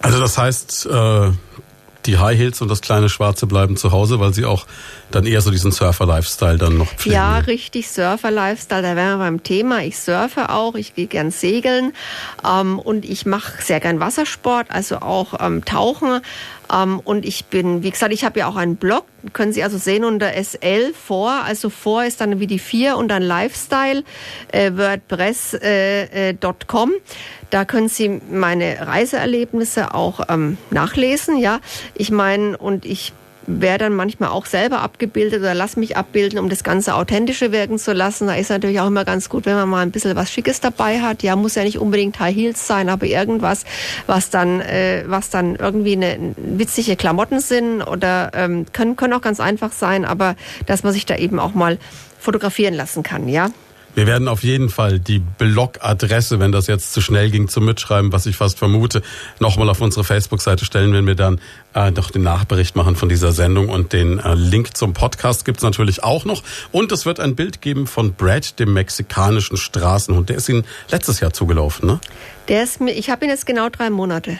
Also das heißt, äh, die High Heels und das kleine Schwarze bleiben zu Hause, weil sie auch dann eher so diesen Surfer-Lifestyle dann noch pflegen. Ja, richtig, Surfer-Lifestyle, da wären wir beim Thema. Ich surfe auch, ich gehe gern segeln ähm, und ich mache sehr gern Wassersport, also auch ähm, Tauchen. Ähm, und ich bin, wie gesagt, ich habe ja auch einen Blog, können Sie also sehen unter SL vor, also vor ist dann wie die 4 und dann Lifestyle, äh, WordPress.com. Äh, äh, da können Sie meine Reiseerlebnisse auch ähm, nachlesen, ja. Ich meine, und ich wäre dann manchmal auch selber abgebildet oder lass mich abbilden, um das Ganze authentische wirken zu lassen. Da ist natürlich auch immer ganz gut, wenn man mal ein bisschen was Schickes dabei hat. Ja, muss ja nicht unbedingt High Heels sein, aber irgendwas, was dann, äh, was dann irgendwie eine witzige Klamotten sind oder ähm, können, können auch ganz einfach sein, aber dass man sich da eben auch mal fotografieren lassen kann, ja. Wir werden auf jeden Fall die Blogadresse, wenn das jetzt zu schnell ging zum Mitschreiben, was ich fast vermute, nochmal auf unsere Facebook-Seite stellen, wenn wir dann äh, noch den Nachbericht machen von dieser Sendung. Und den äh, Link zum Podcast gibt's natürlich auch noch. Und es wird ein Bild geben von Brad, dem mexikanischen Straßenhund. Der ist Ihnen letztes Jahr zugelaufen, ne? Der ist mir, ich habe ihn jetzt genau drei Monate.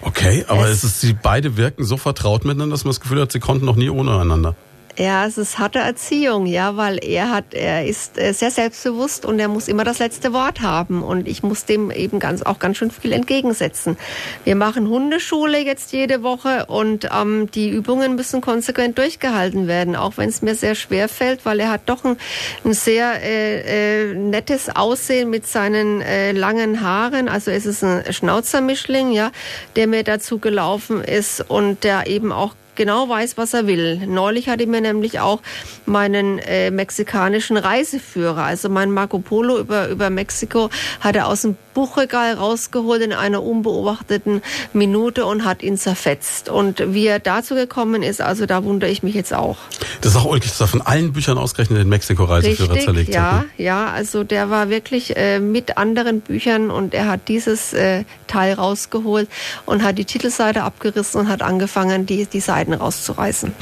Okay, aber es, es ist, sie beide wirken so vertraut miteinander, dass man das Gefühl hat, sie konnten noch nie ohne einander. Ja, es ist harte Erziehung, ja, weil er hat, er ist sehr selbstbewusst und er muss immer das letzte Wort haben und ich muss dem eben ganz auch ganz schön viel entgegensetzen. Wir machen Hundeschule jetzt jede Woche und ähm, die Übungen müssen konsequent durchgehalten werden, auch wenn es mir sehr schwer fällt, weil er hat doch ein, ein sehr äh, äh, nettes Aussehen mit seinen äh, langen Haaren. Also es ist ein Schnauzermischling, ja, der mir dazu gelaufen ist und der eben auch genau weiß, was er will. Neulich hatte ich mir nämlich auch meinen äh, mexikanischen Reiseführer, also mein Marco Polo über, über Mexiko, hat er aus dem Buchregal rausgeholt in einer unbeobachteten Minute und hat ihn zerfetzt. Und wie er dazu gekommen ist, also da wundere ich mich jetzt auch. Das ist auch ulkig, dass er von allen Büchern ausgerechnet den Mexiko-Reiseführer zerlegt ja, hat. Ja, ja, also der war wirklich äh, mit anderen Büchern und er hat dieses äh, Teil rausgeholt und hat die Titelseite abgerissen und hat angefangen, die, die Seiten rauszureißen.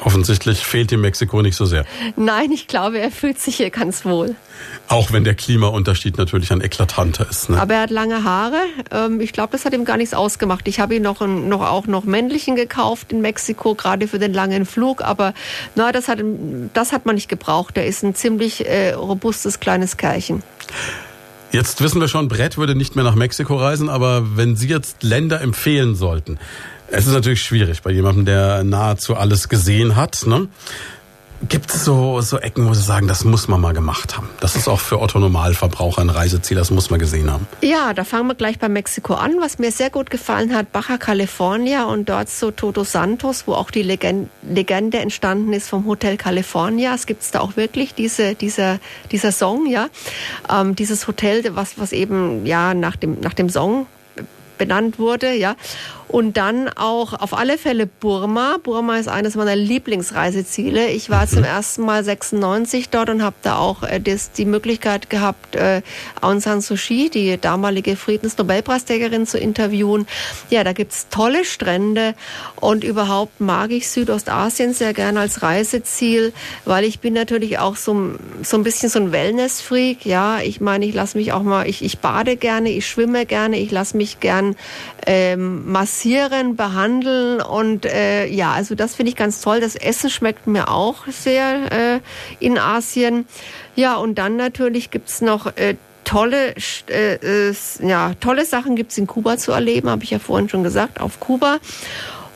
Offensichtlich fehlt ihm Mexiko nicht so sehr. Nein, ich glaube, er fühlt sich hier ganz wohl. Auch wenn der Klimaunterschied natürlich ein eklatanter ist. Ne? Aber er hat lange Haare. Ähm, ich glaube, das hat ihm gar nichts ausgemacht. Ich habe ihn noch, noch auch noch männlichen gekauft in Mexiko, gerade für den langen Flug. Aber na, das, hat, das hat man nicht gebraucht. Er ist ein ziemlich äh, robustes kleines Kerlchen. Jetzt wissen wir schon, Brett würde nicht mehr nach Mexiko reisen, aber wenn Sie jetzt Länder empfehlen sollten, es ist natürlich schwierig bei jemandem, der nahezu alles gesehen hat. Ne? Gibt es so, so Ecken, wo Sie sagen, das muss man mal gemacht haben? Das ist auch für Otto Normalverbraucher ein Reiseziel, das muss man gesehen haben. Ja, da fangen wir gleich bei Mexiko an. Was mir sehr gut gefallen hat, Baja California und dort so Toto Santos, wo auch die Legende entstanden ist vom Hotel California. Es gibt da auch wirklich diese, dieser, dieser Song, ja. Ähm, dieses Hotel, was, was eben ja nach dem, nach dem Song benannt wurde, ja. Und dann auch auf alle Fälle Burma. Burma ist eines meiner Lieblingsreiseziele. Ich war zum mhm. ersten Mal 96 dort und habe da auch äh, das, die Möglichkeit gehabt, äh, Aung San Suu Kyi, die damalige Friedensnobelpreisträgerin, zu interviewen. Ja, da gibt's tolle Strände und überhaupt mag ich Südostasien sehr gerne als Reiseziel, weil ich bin natürlich auch so, so ein bisschen so ein Wellness-Freak. Ja, ich meine, ich lasse mich auch mal, ich, ich bade gerne, ich schwimme gerne, ich lasse mich gern ähm, massieren massieren, behandeln und äh, ja, also das finde ich ganz toll. Das Essen schmeckt mir auch sehr äh, in Asien. Ja, und dann natürlich gibt's noch äh, tolle, äh, ja, tolle Sachen gibt's in Kuba zu erleben, habe ich ja vorhin schon gesagt, auf Kuba.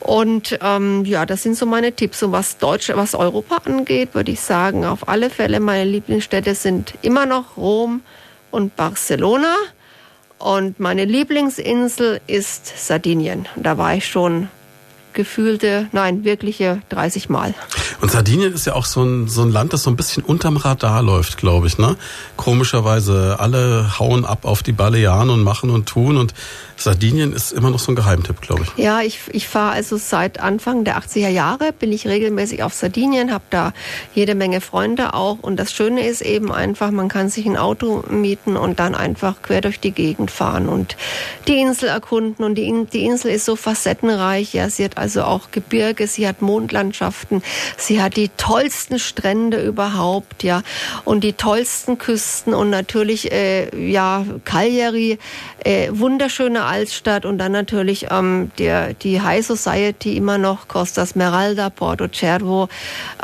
Und ähm, ja, das sind so meine Tipps. Und was Deutsch, was Europa angeht, würde ich sagen, auf alle Fälle meine Lieblingsstädte sind immer noch Rom und Barcelona. Und meine Lieblingsinsel ist Sardinien. Da war ich schon gefühlte, nein, wirkliche 30 Mal. Und Sardinien ist ja auch so ein, so ein Land, das so ein bisschen unterm Radar läuft, glaube ich. Ne? Komischerweise, alle hauen ab auf die Balearen und machen und tun. Und Sardinien ist immer noch so ein Geheimtipp, glaube ich. Ja, ich, ich fahre also seit Anfang der 80er Jahre, bin ich regelmäßig auf Sardinien, habe da jede Menge Freunde auch. Und das Schöne ist eben einfach, man kann sich ein Auto mieten und dann einfach quer durch die Gegend fahren und die Insel erkunden. Und die, die Insel ist so facettenreich. Ja, sie hat also auch Gebirge, sie hat Mondlandschaften, sie hat die tollsten Strände überhaupt, ja, und die tollsten Küsten und natürlich, äh, ja, Cagliari, äh, wunderschöne Altstadt und dann natürlich ähm, der, die High Society immer noch, Costa Smeralda, Porto Cervo.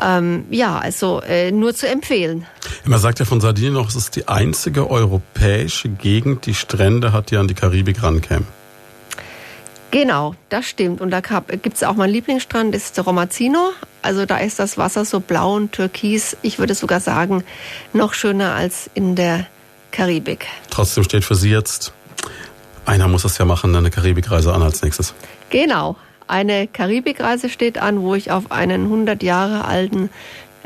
Ähm, ja, also äh, nur zu empfehlen. Man sagt ja von Sardinien noch, es ist die einzige europäische Gegend, die Strände hat, die an die Karibik rankämen. Genau, das stimmt. Und da gibt es auch meinen Lieblingsstrand, das ist der Romazzino. Also da ist das Wasser so blau und türkis. Ich würde sogar sagen, noch schöner als in der Karibik. Trotzdem steht für Sie jetzt einer muss es ja machen, eine Karibikreise an als nächstes. Genau. Eine Karibikreise steht an, wo ich auf einen 100 Jahre alten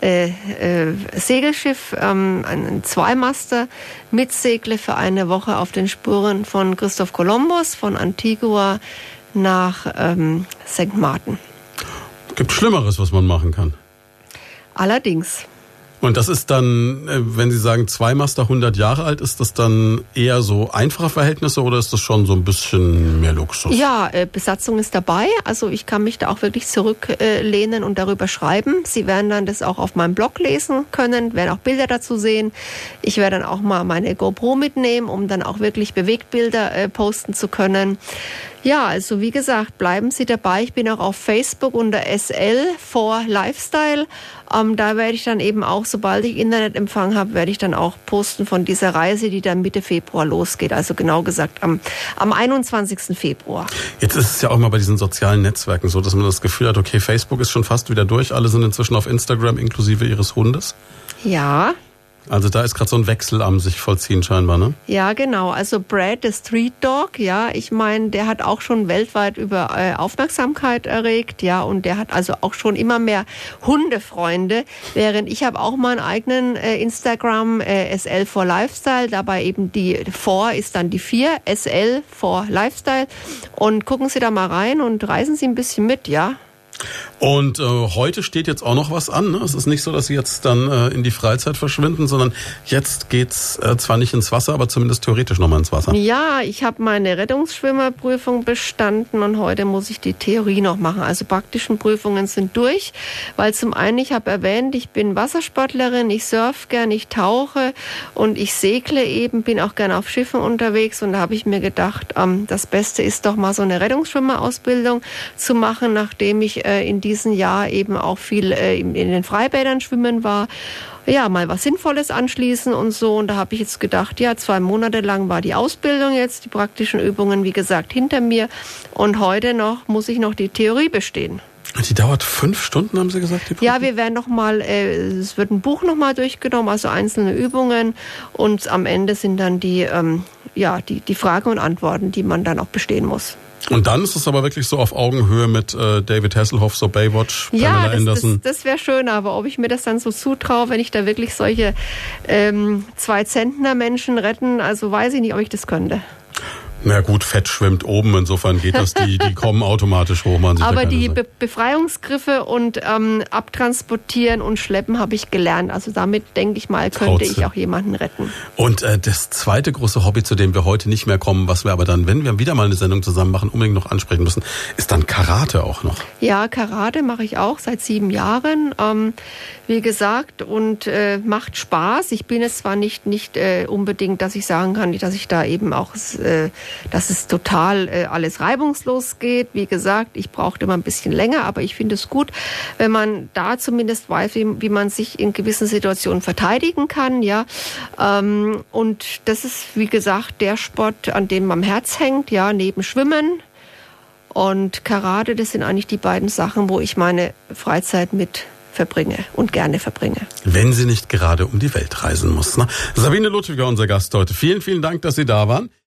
äh, äh, Segelschiff, ähm, einen Zweimaster, mitsegle für eine Woche auf den Spuren von Christoph Kolumbus von Antigua nach ähm, St. Martin. Gibt Schlimmeres, was man machen kann. Allerdings. Und das ist dann, äh, wenn Sie sagen, zwei Master 100 Jahre alt, ist das dann eher so einfache Verhältnisse oder ist das schon so ein bisschen mehr Luxus? Ja, äh, Besatzung ist dabei. Also ich kann mich da auch wirklich zurücklehnen und darüber schreiben. Sie werden dann das auch auf meinem Blog lesen können, werden auch Bilder dazu sehen. Ich werde dann auch mal meine GoPro mitnehmen, um dann auch wirklich Bewegtbilder äh, posten zu können. Ja, also wie gesagt, bleiben Sie dabei. Ich bin auch auf Facebook unter SL for Lifestyle. Ähm, da werde ich dann eben auch, sobald ich Internetempfang habe, werde ich dann auch posten von dieser Reise, die dann Mitte Februar losgeht. Also genau gesagt am, am 21. Februar. Jetzt ist es ja auch mal bei diesen sozialen Netzwerken so, dass man das Gefühl hat, okay, Facebook ist schon fast wieder durch. Alle sind inzwischen auf Instagram inklusive ihres Hundes. Ja, also da ist gerade so ein Wechsel am sich vollziehen scheinbar, ne? Ja, genau. Also Brad, the Street Dog, ja, ich meine, der hat auch schon weltweit über äh, Aufmerksamkeit erregt, ja, und der hat also auch schon immer mehr Hundefreunde, während ich habe auch meinen eigenen äh, Instagram äh, SL for Lifestyle, dabei eben die 4 ist dann die 4, SL for Lifestyle und gucken Sie da mal rein und reisen Sie ein bisschen mit, ja. Und äh, heute steht jetzt auch noch was an. Ne? Es ist nicht so, dass sie jetzt dann äh, in die Freizeit verschwinden, sondern jetzt geht's äh, zwar nicht ins Wasser, aber zumindest theoretisch nochmal ins Wasser. Ja, ich habe meine Rettungsschwimmerprüfung bestanden und heute muss ich die Theorie noch machen. Also praktischen Prüfungen sind durch, weil zum einen, ich habe erwähnt, ich bin Wassersportlerin, ich surf gern, ich tauche und ich segle eben, bin auch gern auf Schiffen unterwegs und da habe ich mir gedacht, ähm, das Beste ist doch mal so eine Rettungsschwimmerausbildung zu machen, nachdem ich äh, in diesem Jahr eben auch viel äh, in den Freibädern schwimmen war ja, mal was Sinnvolles anschließen und so. Und da habe ich jetzt gedacht, ja, zwei Monate lang war die Ausbildung jetzt, die praktischen Übungen, wie gesagt, hinter mir. Und heute noch muss ich noch die Theorie bestehen. Die dauert fünf Stunden, haben Sie gesagt? Die ja, wir werden noch mal, äh, es wird ein Buch noch mal durchgenommen, also einzelne Übungen und am Ende sind dann die, ähm, ja, die, die Fragen und Antworten, die man dann auch bestehen muss. Und dann ist es aber wirklich so auf Augenhöhe mit äh, David Hasselhoff, so Baywatch, Pamela ja, das, Anderson. Das, das wäre schön, aber ob ich mir das dann so zutraue, wenn ich da wirklich solche ähm, zwei Zentner Menschen retten, also weiß ich nicht, ob ich das könnte. Na gut, Fett schwimmt oben, insofern geht das, die, die kommen automatisch hoch. Man Aber die Be Befreiungsgriffe und ähm, Abtransportieren und Schleppen habe ich gelernt. Also damit, denke ich mal, könnte ich auch jemanden retten. Und äh, das zweite große Hobby, zu dem wir heute nicht mehr kommen, was wir aber dann, wenn wir wieder mal eine Sendung zusammen machen, unbedingt noch ansprechen müssen, ist dann Karate auch noch. Ja, Karate mache ich auch seit sieben Jahren. Ähm, wie gesagt, und äh, macht Spaß. Ich bin es zwar nicht, nicht äh, unbedingt, dass ich sagen kann, dass ich da eben auch... Äh, dass es total äh, alles reibungslos geht. Wie gesagt, ich brauchte immer ein bisschen länger, aber ich finde es gut, wenn man da zumindest weiß, wie, wie man sich in gewissen Situationen verteidigen kann. Ja, ähm, und das ist wie gesagt der Sport, an dem man am Herz hängt. Ja, neben Schwimmen. Und Karate, das sind eigentlich die beiden Sachen, wo ich meine Freizeit mit verbringe und gerne verbringe. Wenn sie nicht gerade um die Welt reisen muss. Ne? Sabine Ludwiger, unser Gast heute. Vielen, vielen Dank, dass Sie da waren.